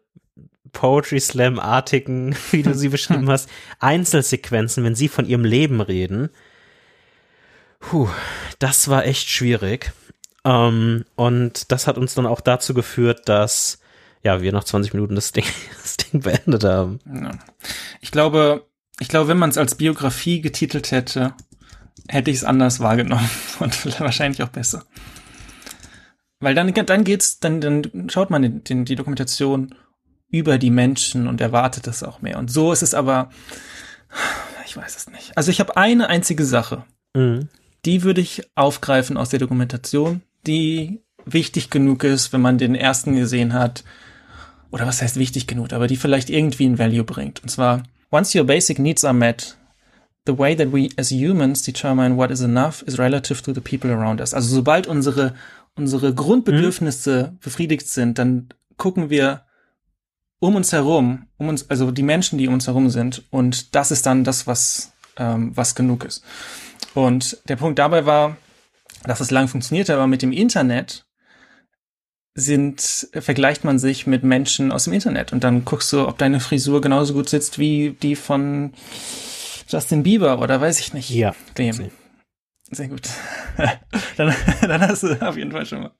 Poetry Slam-artigen, (laughs) wie du sie (laughs) beschrieben hast, Einzelsequenzen, wenn sie von ihrem Leben reden. Puh, das war echt schwierig. Ähm, und das hat uns dann auch dazu geführt, dass ja, wir nach 20 Minuten das Ding, (laughs) das Ding beendet haben. Ja. Ich glaube, ich glaube, wenn man es als Biografie getitelt hätte, hätte ich es anders wahrgenommen (laughs) und wahrscheinlich auch besser. Weil dann, dann geht's, dann, dann schaut man den, den, die Dokumentation über die Menschen und erwartet das auch mehr. Und so ist es aber, ich weiß es nicht. Also ich habe eine einzige Sache, Mhm. die würde ich aufgreifen aus der Dokumentation, die wichtig genug ist, wenn man den ersten gesehen hat. Oder was heißt wichtig genug, aber die vielleicht irgendwie ein Value bringt. Und zwar, once your basic needs are met, the way that we as humans determine what is enough is relative to the people around us. Also sobald unsere, unsere Grundbedürfnisse befriedigt sind, dann gucken wir um uns herum, um uns, also die Menschen, die um uns herum sind, und das ist dann das, was, ähm, was genug ist. Und der Punkt dabei war, dass es lang funktionierte, aber mit dem Internet sind, vergleicht man sich mit Menschen aus dem Internet und dann guckst du, ob deine Frisur genauso gut sitzt wie die von Justin Bieber oder weiß ich nicht. Ja. Dem. Sehr gut. (laughs) dann, dann hast du auf jeden Fall schon mal.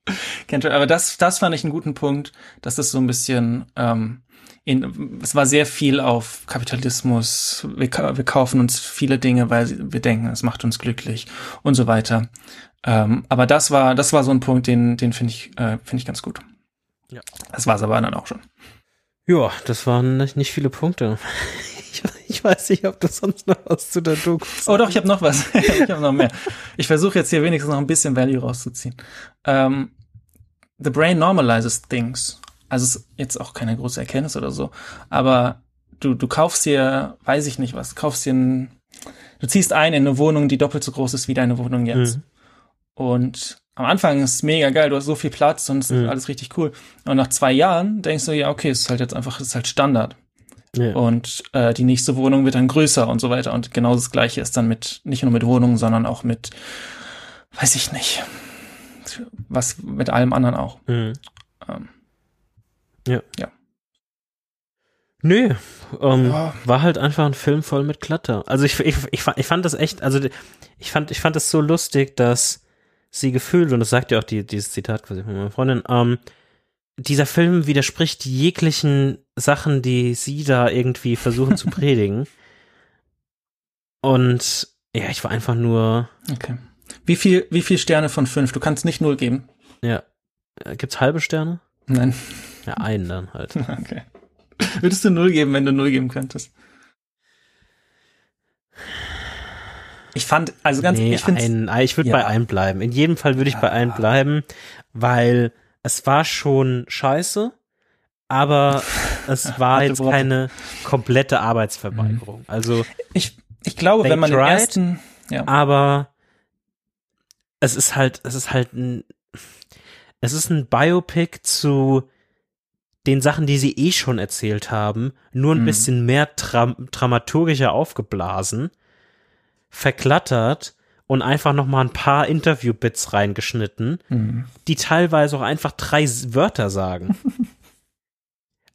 Aber das, das fand ich einen guten Punkt, dass das so ein bisschen ähm, in, es war sehr viel auf Kapitalismus, wir, wir kaufen uns viele Dinge, weil wir denken, es macht uns glücklich und so weiter. Ähm, aber das war, das war so ein Punkt, den, den finde ich, äh, finde ich ganz gut. Ja. Das war es aber dann auch schon. Ja, das waren nicht, nicht viele Punkte. (laughs) Ich, ich, weiß nicht, ob du sonst noch was zu der Doku Oh doch, ich habe noch was. (laughs) ich habe noch mehr. Ich versuche jetzt hier wenigstens noch ein bisschen Value rauszuziehen. Um, the brain normalizes things. Also ist jetzt auch keine große Erkenntnis oder so. Aber du, du kaufst dir, weiß ich nicht was, kaufst dir ein, du ziehst ein in eine Wohnung, die doppelt so groß ist wie deine Wohnung jetzt. Mhm. Und am Anfang ist es mega geil, du hast so viel Platz und es ist mhm. alles richtig cool. Und nach zwei Jahren denkst du, ja, okay, es ist halt jetzt einfach, es ist halt Standard. Ja. Und äh, die nächste Wohnung wird dann größer und so weiter. Und genau das gleiche ist dann mit, nicht nur mit Wohnungen, sondern auch mit, weiß ich nicht, was mit allem anderen auch. Mhm. Ähm, ja. Ja. Nö, ähm, ja. war halt einfach ein Film voll mit Klatter. Also ich, ich, ich, ich fand das echt, also ich fand, ich fand es so lustig, dass sie gefühlt, und das sagt ja auch die, dieses Zitat quasi von meiner Freundin, ähm, dieser Film widerspricht jeglichen Sachen, die sie da irgendwie versuchen zu (laughs) predigen. Und ja, ich war einfach nur. Okay. Wie viel, wie viel Sterne von fünf? Du kannst nicht null geben. Ja. Äh, gibt's halbe Sterne? Nein. Ja, einen dann halt. (laughs) Okay. Würdest du null geben, wenn du null geben könntest? Ich fand, also ganz, nee, ich finde, ich würde ja. bei einem bleiben. In jedem Fall würde ich ja. bei einem bleiben, weil es war schon scheiße, aber (laughs) es war jetzt keine komplette Arbeitsverweigerung. Also ich, ich glaube, wenn man den ersten, ja. aber es ist halt, es ist halt ein, es ist ein Biopic zu den Sachen, die sie eh schon erzählt haben, nur ein mhm. bisschen mehr dra dramaturgischer aufgeblasen, verklattert und einfach noch mal ein paar Interview-Bits reingeschnitten, mhm. die teilweise auch einfach drei Wörter sagen. (laughs)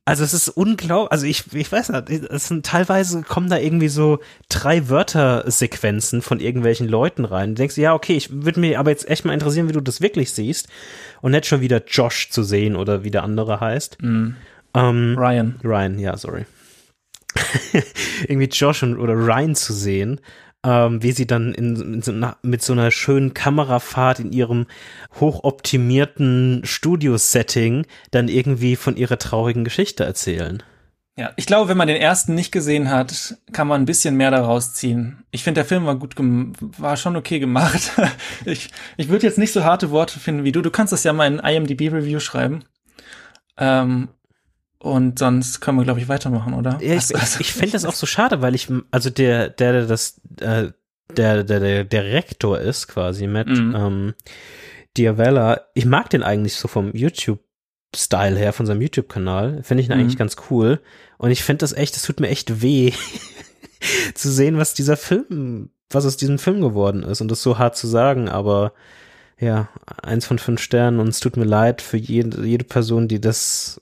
Also es ist unglaublich, also ich, ich weiß nicht, es sind teilweise kommen da irgendwie so drei Wörtersequenzen von irgendwelchen Leuten rein. Du denkst, ja, okay, ich würde mir aber jetzt echt mal interessieren, wie du das wirklich siehst. Und nicht schon wieder Josh zu sehen oder wie der andere heißt. Mm. Ähm, Ryan. Ryan, ja, sorry. (laughs) irgendwie Josh und, oder Ryan zu sehen ähm, wie sie dann in, in so na, mit so einer schönen Kamerafahrt in ihrem hochoptimierten Studio-Setting dann irgendwie von ihrer traurigen Geschichte erzählen. Ja, ich glaube, wenn man den ersten nicht gesehen hat, kann man ein bisschen mehr daraus ziehen. Ich finde, der Film war gut, war schon okay gemacht. (laughs) ich ich würde jetzt nicht so harte Worte finden wie du. Du kannst das ja mal in IMDb-Review schreiben. Ähm, und sonst können wir, glaube ich, weitermachen, oder? Ja, ich, also, ich finde das auch so (laughs) schade, weil ich, also der, der, der das, äh, der, der, der, der Rektor ist quasi, Matt mhm. ähm, Diavella, ich mag den eigentlich so vom YouTube-Style her, von seinem YouTube-Kanal. Finde ich ihn mhm. eigentlich ganz cool. Und ich finde das echt, das tut mir echt weh, (laughs) zu sehen, was dieser Film, was aus diesem Film geworden ist. Und das so hart zu sagen, aber ja, eins von fünf Sternen und es tut mir leid für jede, jede Person, die das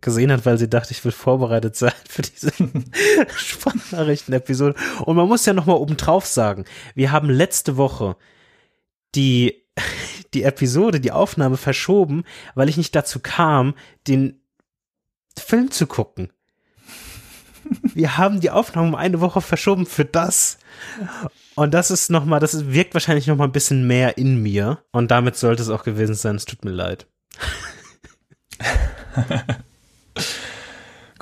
gesehen hat, weil sie dachte, ich will vorbereitet sein (laughs) für diese (laughs) Sprachnachrichten-Episode. Und man muss ja noch mal obendrauf sagen, wir haben letzte Woche die, (laughs) die Episode, die Aufnahme verschoben, weil ich nicht dazu kam, den Film zu gucken. Wir haben die Aufnahme um eine Woche verschoben für das. Und das ist noch mal, das wirkt wahrscheinlich noch mal ein bisschen mehr in mir. Und damit sollte es auch gewesen sein. Es tut mir leid.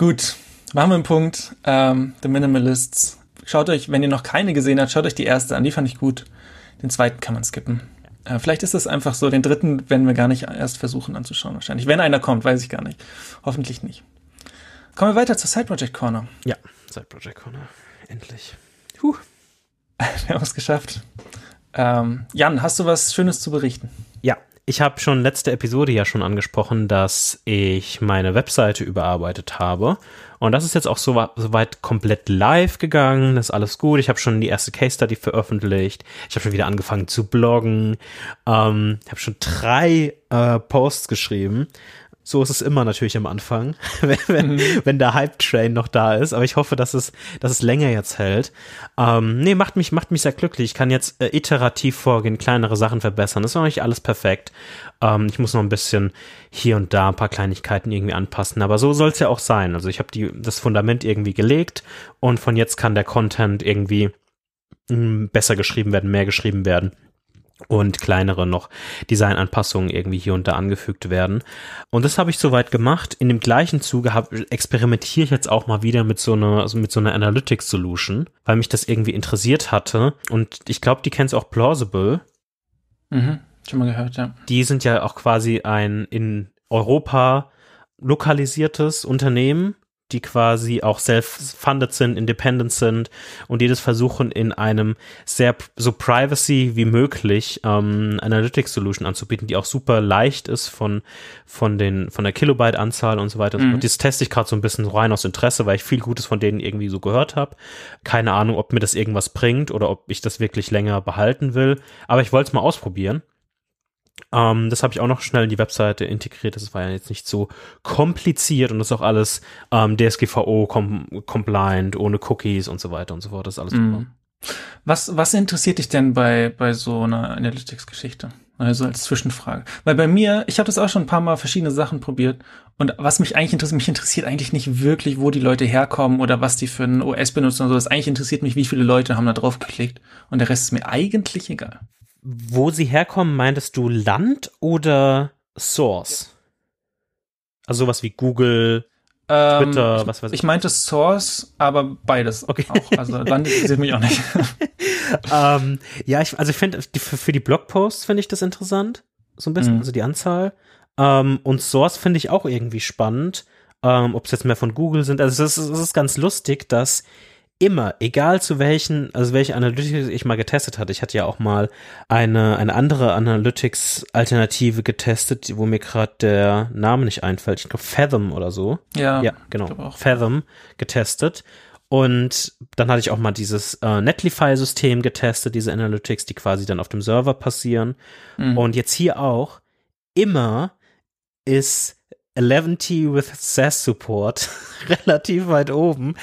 Gut, machen wir einen Punkt. Ähm, The Minimalists. Schaut euch, wenn ihr noch keine gesehen habt, schaut euch die erste an. Die fand ich gut. Den zweiten kann man skippen. Äh, vielleicht ist das einfach so. Den dritten werden wir gar nicht erst versuchen anzuschauen, wahrscheinlich. Wenn einer kommt, weiß ich gar nicht. Hoffentlich nicht. Kommen wir weiter zur Side Project Corner. Ja, Side Project Corner. Endlich. Huh. (laughs) wir haben es geschafft. Ähm, Jan, hast du was Schönes zu berichten? Ja, ich habe schon letzte Episode ja schon angesprochen, dass ich meine Webseite überarbeitet habe. Und das ist jetzt auch so, so komplett live gegangen. Das ist alles gut. Ich habe schon die erste Case Study veröffentlicht. Ich habe schon wieder angefangen zu bloggen. Ähm, ich habe schon drei äh, Posts geschrieben. So ist es immer natürlich am Anfang, (laughs) wenn, wenn, mhm. wenn der Hype-Train noch da ist. Aber ich hoffe, dass es, dass es länger jetzt hält. Ähm, nee, macht mich, macht mich sehr glücklich. Ich kann jetzt äh, iterativ vorgehen, kleinere Sachen verbessern. Das ist noch nicht alles perfekt. Ähm, ich muss noch ein bisschen hier und da ein paar Kleinigkeiten irgendwie anpassen. Aber so soll es ja auch sein. Also ich habe das Fundament irgendwie gelegt und von jetzt kann der Content irgendwie mh, hm, besser geschrieben werden, mehr geschrieben werden und kleinere noch Designanpassungen irgendwie hier und da angefügt werden. Und das habe ich soweit gemacht. In dem gleichen Zuge hab, experimentiere ich jetzt auch mal wieder mit so einer also mit so einer Analytics Solution, weil mich das irgendwie interessiert hatte. Und ich glaube, die kennst auch Plausible. Mhm, schon mal gehört, ja. Die sind ja auch quasi ein in Europa lokalisiertes Unternehmen, die quasi auch self-funded sind, independent sind und die das versuchen in einem sehr so privacy wie möglich ähm, Analytics Solution anzubieten, die auch super leicht ist von von den von der Kilobyte Anzahl und so weiter. Mhm. Und das teste ich gerade so ein bisschen rein aus Interesse, weil ich viel Gutes von denen irgendwie so gehört habe. Keine Ahnung, ob mir das irgendwas bringt oder ob ich das wirklich länger behalten will, aber ich wollte es mal ausprobieren. Ähm, das habe ich auch noch schnell in die Webseite integriert. Das war ja jetzt nicht so kompliziert und das ist auch alles ähm, DSGVO-compliant, ohne Cookies und so weiter und so fort. Das ist alles super. Mhm. Was, was interessiert dich denn bei, bei so einer Analytics-Geschichte? Also als Zwischenfrage. Weil bei mir, ich habe das auch schon ein paar Mal verschiedene Sachen probiert und was mich eigentlich interessiert, mich interessiert eigentlich nicht wirklich, wo die Leute herkommen oder was die für ein OS benutzen und so. Das eigentlich interessiert mich, wie viele Leute haben da drauf geklickt und der Rest ist mir eigentlich egal. Wo sie herkommen, meintest du Land oder Source? Also sowas wie Google, ähm, Twitter, was weiß ich. Ich meinte Source, aber beides okay. auch. Also Land interessiert mich auch nicht. (laughs) ähm, ja, ich, also ich finde, für, die Blogposts finde ich das interessant. So ein bisschen, mhm. also die Anzahl. Ähm, und Source finde ich auch irgendwie spannend. Ähm, Ob es jetzt mehr von Google sind. Also es ist, es ist ganz lustig, dass immer, egal zu welchen, also welche Analytics ich mal getestet hatte. Ich hatte ja auch mal eine, eine andere Analytics-Alternative getestet, wo mir gerade der Name nicht einfällt. Ich glaube Fathom oder so. Ja, ja genau. Fathom getestet. Und dann hatte ich auch mal dieses äh, Netlify-System getestet, diese Analytics, die quasi dann auf dem Server passieren. Mhm. Und jetzt hier auch, immer ist 11T with SAS Support (laughs) relativ weit oben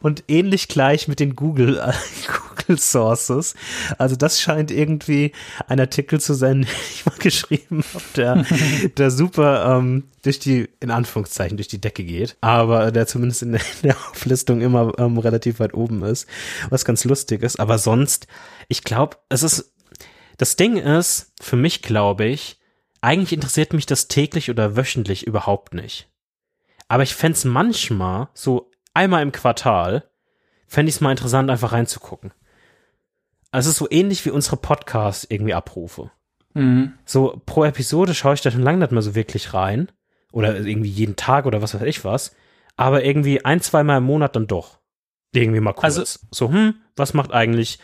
und ähnlich gleich mit den Google, äh, (laughs) Google Sources. Also das scheint irgendwie ein Artikel zu sein, (laughs) den ich mal geschrieben habe, der, der super ähm, durch die, in Anführungszeichen, durch die Decke geht, aber der zumindest in der, in der Auflistung immer ähm, relativ weit oben ist, was ganz lustig ist. Aber sonst, ich glaube, es ist, das Ding ist, für mich glaube ich, eigentlich interessiert mich das täglich oder wöchentlich überhaupt nicht. Aber ich fände manchmal, so einmal im Quartal, fände ich es mal interessant, einfach reinzugucken. Also es ist so ähnlich wie unsere Podcasts irgendwie Abrufe. Mhm. So pro Episode schaue ich da schon lange nicht mehr so wirklich rein. Oder irgendwie jeden Tag oder was weiß ich was. Aber irgendwie ein, zweimal im Monat dann doch. Irgendwie mal kurz. Also, so, hm, was macht eigentlich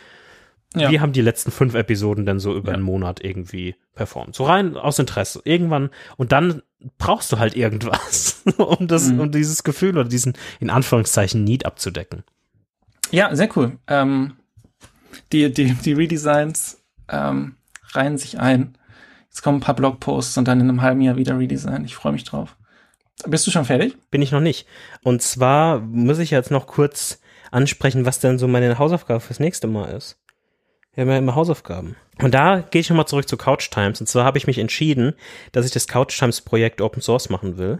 ja. Wie haben die letzten fünf Episoden denn so über ja. einen Monat irgendwie performt? So rein aus Interesse. Irgendwann, und dann brauchst du halt irgendwas, (laughs) um das, mhm. um dieses Gefühl oder diesen, in Anführungszeichen, Need abzudecken. Ja, sehr cool. Ähm, die, die, die Redesigns ähm, reihen sich ein. Jetzt kommen ein paar Blogposts und dann in einem halben Jahr wieder Redesign. Ich freue mich drauf. Bist du schon fertig? Bin ich noch nicht. Und zwar muss ich jetzt noch kurz ansprechen, was denn so meine Hausaufgabe fürs nächste Mal ist. Wir haben ja immer Hausaufgaben. Und da gehe ich nochmal zurück zu Couch Times. Und zwar habe ich mich entschieden, dass ich das Couch Times Projekt Open Source machen will.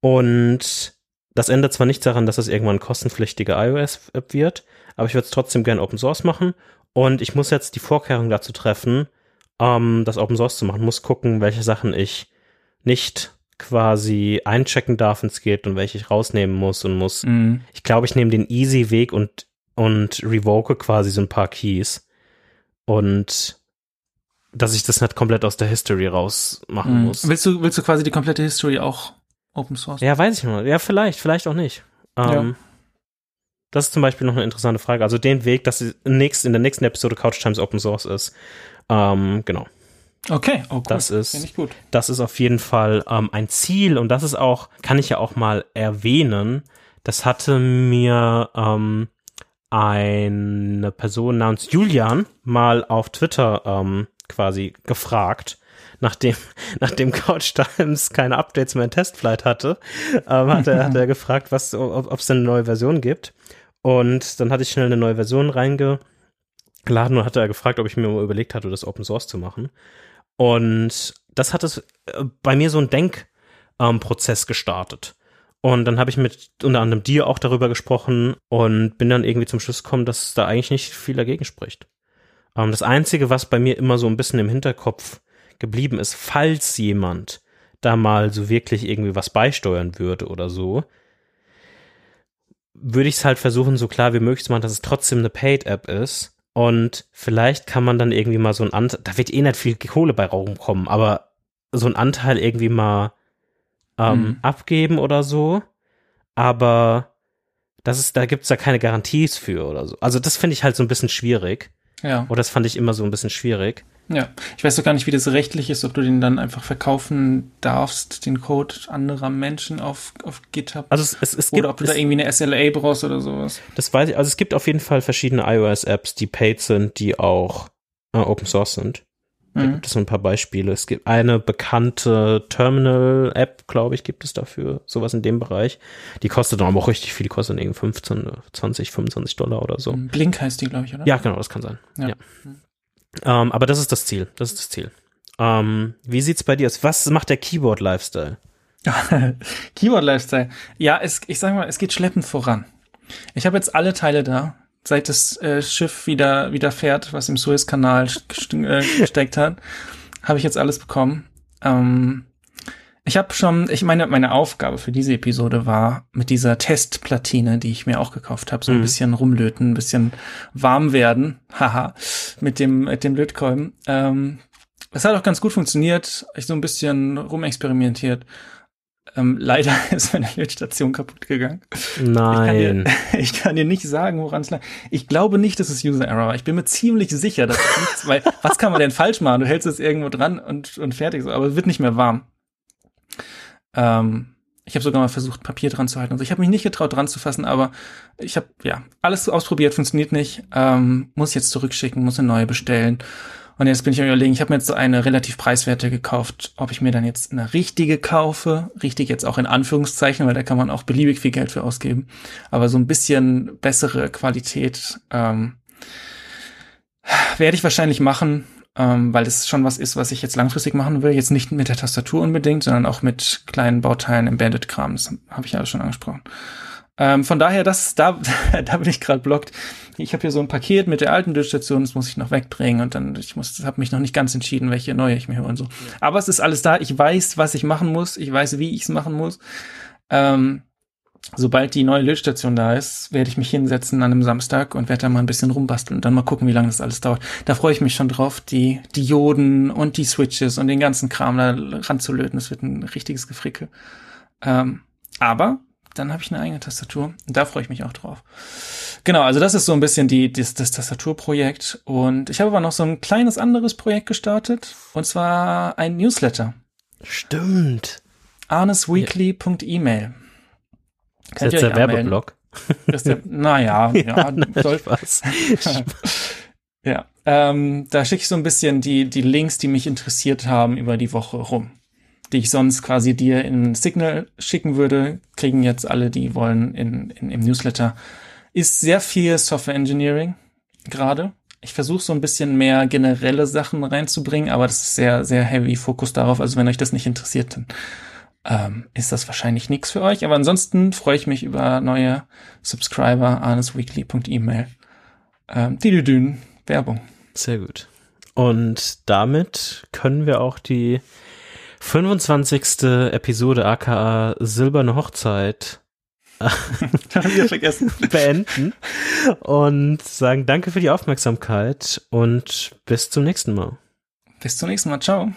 Und das ändert zwar nichts daran, dass es irgendwann kostenpflichtige iOS-App wird, aber ich würde es trotzdem gerne Open Source machen. Und ich muss jetzt die Vorkehrung dazu treffen, ähm, das Open Source zu machen. Muss gucken, welche Sachen ich nicht quasi einchecken darf, wenn es geht und welche ich rausnehmen muss und muss. Mhm. Ich glaube, ich nehme den easy Weg und, und revoke quasi so ein paar Keys und dass ich das nicht komplett aus der History raus machen mhm. muss. Willst du, willst du quasi die komplette History auch Open Source? Ja, weiß ich mal. Ja, vielleicht, vielleicht auch nicht. Ähm, ja. Das ist zum Beispiel noch eine interessante Frage. Also den Weg, dass in, nächst, in der nächsten Episode Couch Times Open Source ist. Ähm, genau. Okay, oh, cool. das ist das ist auf jeden Fall ähm, ein Ziel und das ist auch kann ich ja auch mal erwähnen. Das hatte mir ähm, eine Person namens Julian mal auf Twitter ähm, quasi gefragt, nachdem, (laughs) nachdem Couch Times keine Updates mehr in Testflight hatte, ähm, hat, er, hat er (laughs) gefragt, was, ob es denn eine neue Version gibt. Und dann hatte ich schnell eine neue Version reingeladen und hatte er gefragt, ob ich mir mal überlegt hatte, das Open Source zu machen. Und das hat es äh, bei mir so einen Denkprozess ähm, gestartet. Und dann habe ich mit unter anderem dir auch darüber gesprochen und bin dann irgendwie zum Schluss gekommen, dass da eigentlich nicht viel dagegen spricht. Ähm, das Einzige, was bei mir immer so ein bisschen im Hinterkopf geblieben ist, falls jemand da mal so wirklich irgendwie was beisteuern würde oder so, würde ich es halt versuchen, so klar wie möglich zu machen, dass es trotzdem eine Paid-App ist. Und vielleicht kann man dann irgendwie mal so ein Anteil, da wird eh nicht viel Kohle bei rumkommen, aber so ein Anteil irgendwie mal ähm, mhm. abgeben oder so. Aber das ist, da gibt's ja keine Garanties für oder so. Also das finde ich halt so ein bisschen schwierig. Ja. Oder das fand ich immer so ein bisschen schwierig. Ja, ich weiß doch gar nicht, wie das rechtlich ist, ob du den dann einfach verkaufen darfst, den Code anderer Menschen auf, auf GitHub. Also es, es, es gibt, oder ob du da irgendwie eine SLA brauchst oder sowas. Das weiß ich. Also es gibt auf jeden Fall verschiedene iOS-Apps, die paid sind, die auch äh, Open Source sind. Da mhm. gibt es so ein paar Beispiele. Es gibt eine bekannte Terminal-App, glaube ich, gibt es dafür. Sowas in dem Bereich. Die kostet dann aber auch richtig viel. Die kostet irgendwie 15, 20, 25 Dollar oder so. Blink heißt die, glaube ich, oder? Ja, genau, das kann sein. Ja. ja. Ähm, aber das ist das Ziel. Das ist das Ziel. Ähm, wie sieht's bei dir aus? Was macht der Keyboard-Lifestyle? (laughs) Keyboard-Lifestyle. Ja, es, ich sag mal, es geht schleppend voran. Ich habe jetzt alle Teile da, seit das äh, Schiff wieder, wieder fährt, was im Suezkanal äh, gesteckt hat, habe ich jetzt alles bekommen. Ähm, ich habe schon, ich meine, meine Aufgabe für diese Episode war, mit dieser Testplatine, die ich mir auch gekauft habe, so ein mhm. bisschen rumlöten, ein bisschen warm werden, (laughs) haha, mit dem, mit dem Lötkolben. Ähm, das hat auch ganz gut funktioniert. Ich so ein bisschen rumexperimentiert. Ähm, leider (laughs) ist meine Lötstation kaputt gegangen. Nein. Ich kann dir, (laughs) ich kann dir nicht sagen, woran es lag. Ich glaube nicht, dass es User Error war. Ich bin mir ziemlich sicher, dass es nichts, weil (laughs) was kann man denn falsch machen? Du hältst es irgendwo dran und, und fertig aber es wird nicht mehr warm. Ähm, ich habe sogar mal versucht, Papier dran zu halten. Also ich habe mich nicht getraut, dran zu fassen, aber ich habe ja alles ausprobiert, funktioniert nicht. Ähm, muss jetzt zurückschicken, muss eine neue bestellen. Und jetzt bin ich am überlegen, ich habe mir jetzt so eine relativ preiswerte gekauft, ob ich mir dann jetzt eine richtige kaufe, richtig jetzt auch in Anführungszeichen, weil da kann man auch beliebig viel Geld für ausgeben, aber so ein bisschen bessere Qualität ähm, werde ich wahrscheinlich machen ähm, weil es schon was ist, was ich jetzt langfristig machen will. Jetzt nicht mit der Tastatur unbedingt, sondern auch mit kleinen Bauteilen, Embedded-Kram. Das habe ich ja schon angesprochen. Ähm, von daher, das, da, (laughs) da bin ich gerade blockt. Ich habe hier so ein Paket mit der alten Lötstation, das muss ich noch wegbringen und dann, ich muss, habe mich noch nicht ganz entschieden, welche neue ich mir höre und so. Aber es ist alles da. Ich weiß, was ich machen muss. Ich weiß, wie ich es machen muss. Ähm, sobald die neue Lötstation da ist, werde ich mich hinsetzen an einem Samstag und werde da mal ein bisschen rumbasteln und dann mal gucken, wie lange das alles dauert. Da freue ich mich schon drauf, die Dioden und die Switches und den ganzen Kram da ranzulöten. Das wird ein richtiges Gefricke. Ähm, aber dann habe ich eine eigene Tastatur und da freue ich mich auch drauf. Genau, also das ist so ein bisschen die, das, das Tastaturprojekt und ich habe aber noch so ein kleines anderes Projekt gestartet und zwar ein Newsletter. Stimmt. arnesweekly.email. Ist jetzt der Werbeblock? naja, ja, (laughs) soll, Spaß. (laughs) ja, ähm, da schicke ich so ein bisschen die, die Links, die mich interessiert haben, über die Woche rum. Die ich sonst quasi dir in Signal schicken würde, kriegen jetzt alle, die wollen, in, in, im Newsletter. Ist sehr viel Software Engineering gerade. Ich versuche so ein bisschen mehr generelle Sachen reinzubringen, aber das ist sehr, sehr heavy Fokus darauf. Also wenn euch das nicht interessiert, dann ähm, ist das wahrscheinlich nichts für euch. Aber ansonsten freue ich mich über neue Subscriber, arnesweekly.email. Ähm, die Dünn, Werbung. Sehr gut. Und damit können wir auch die 25. Episode aka Silberne Hochzeit (laughs) vergessen. (laughs) beenden und sagen danke für die Aufmerksamkeit und bis zum nächsten Mal. Bis zum nächsten Mal. Ciao.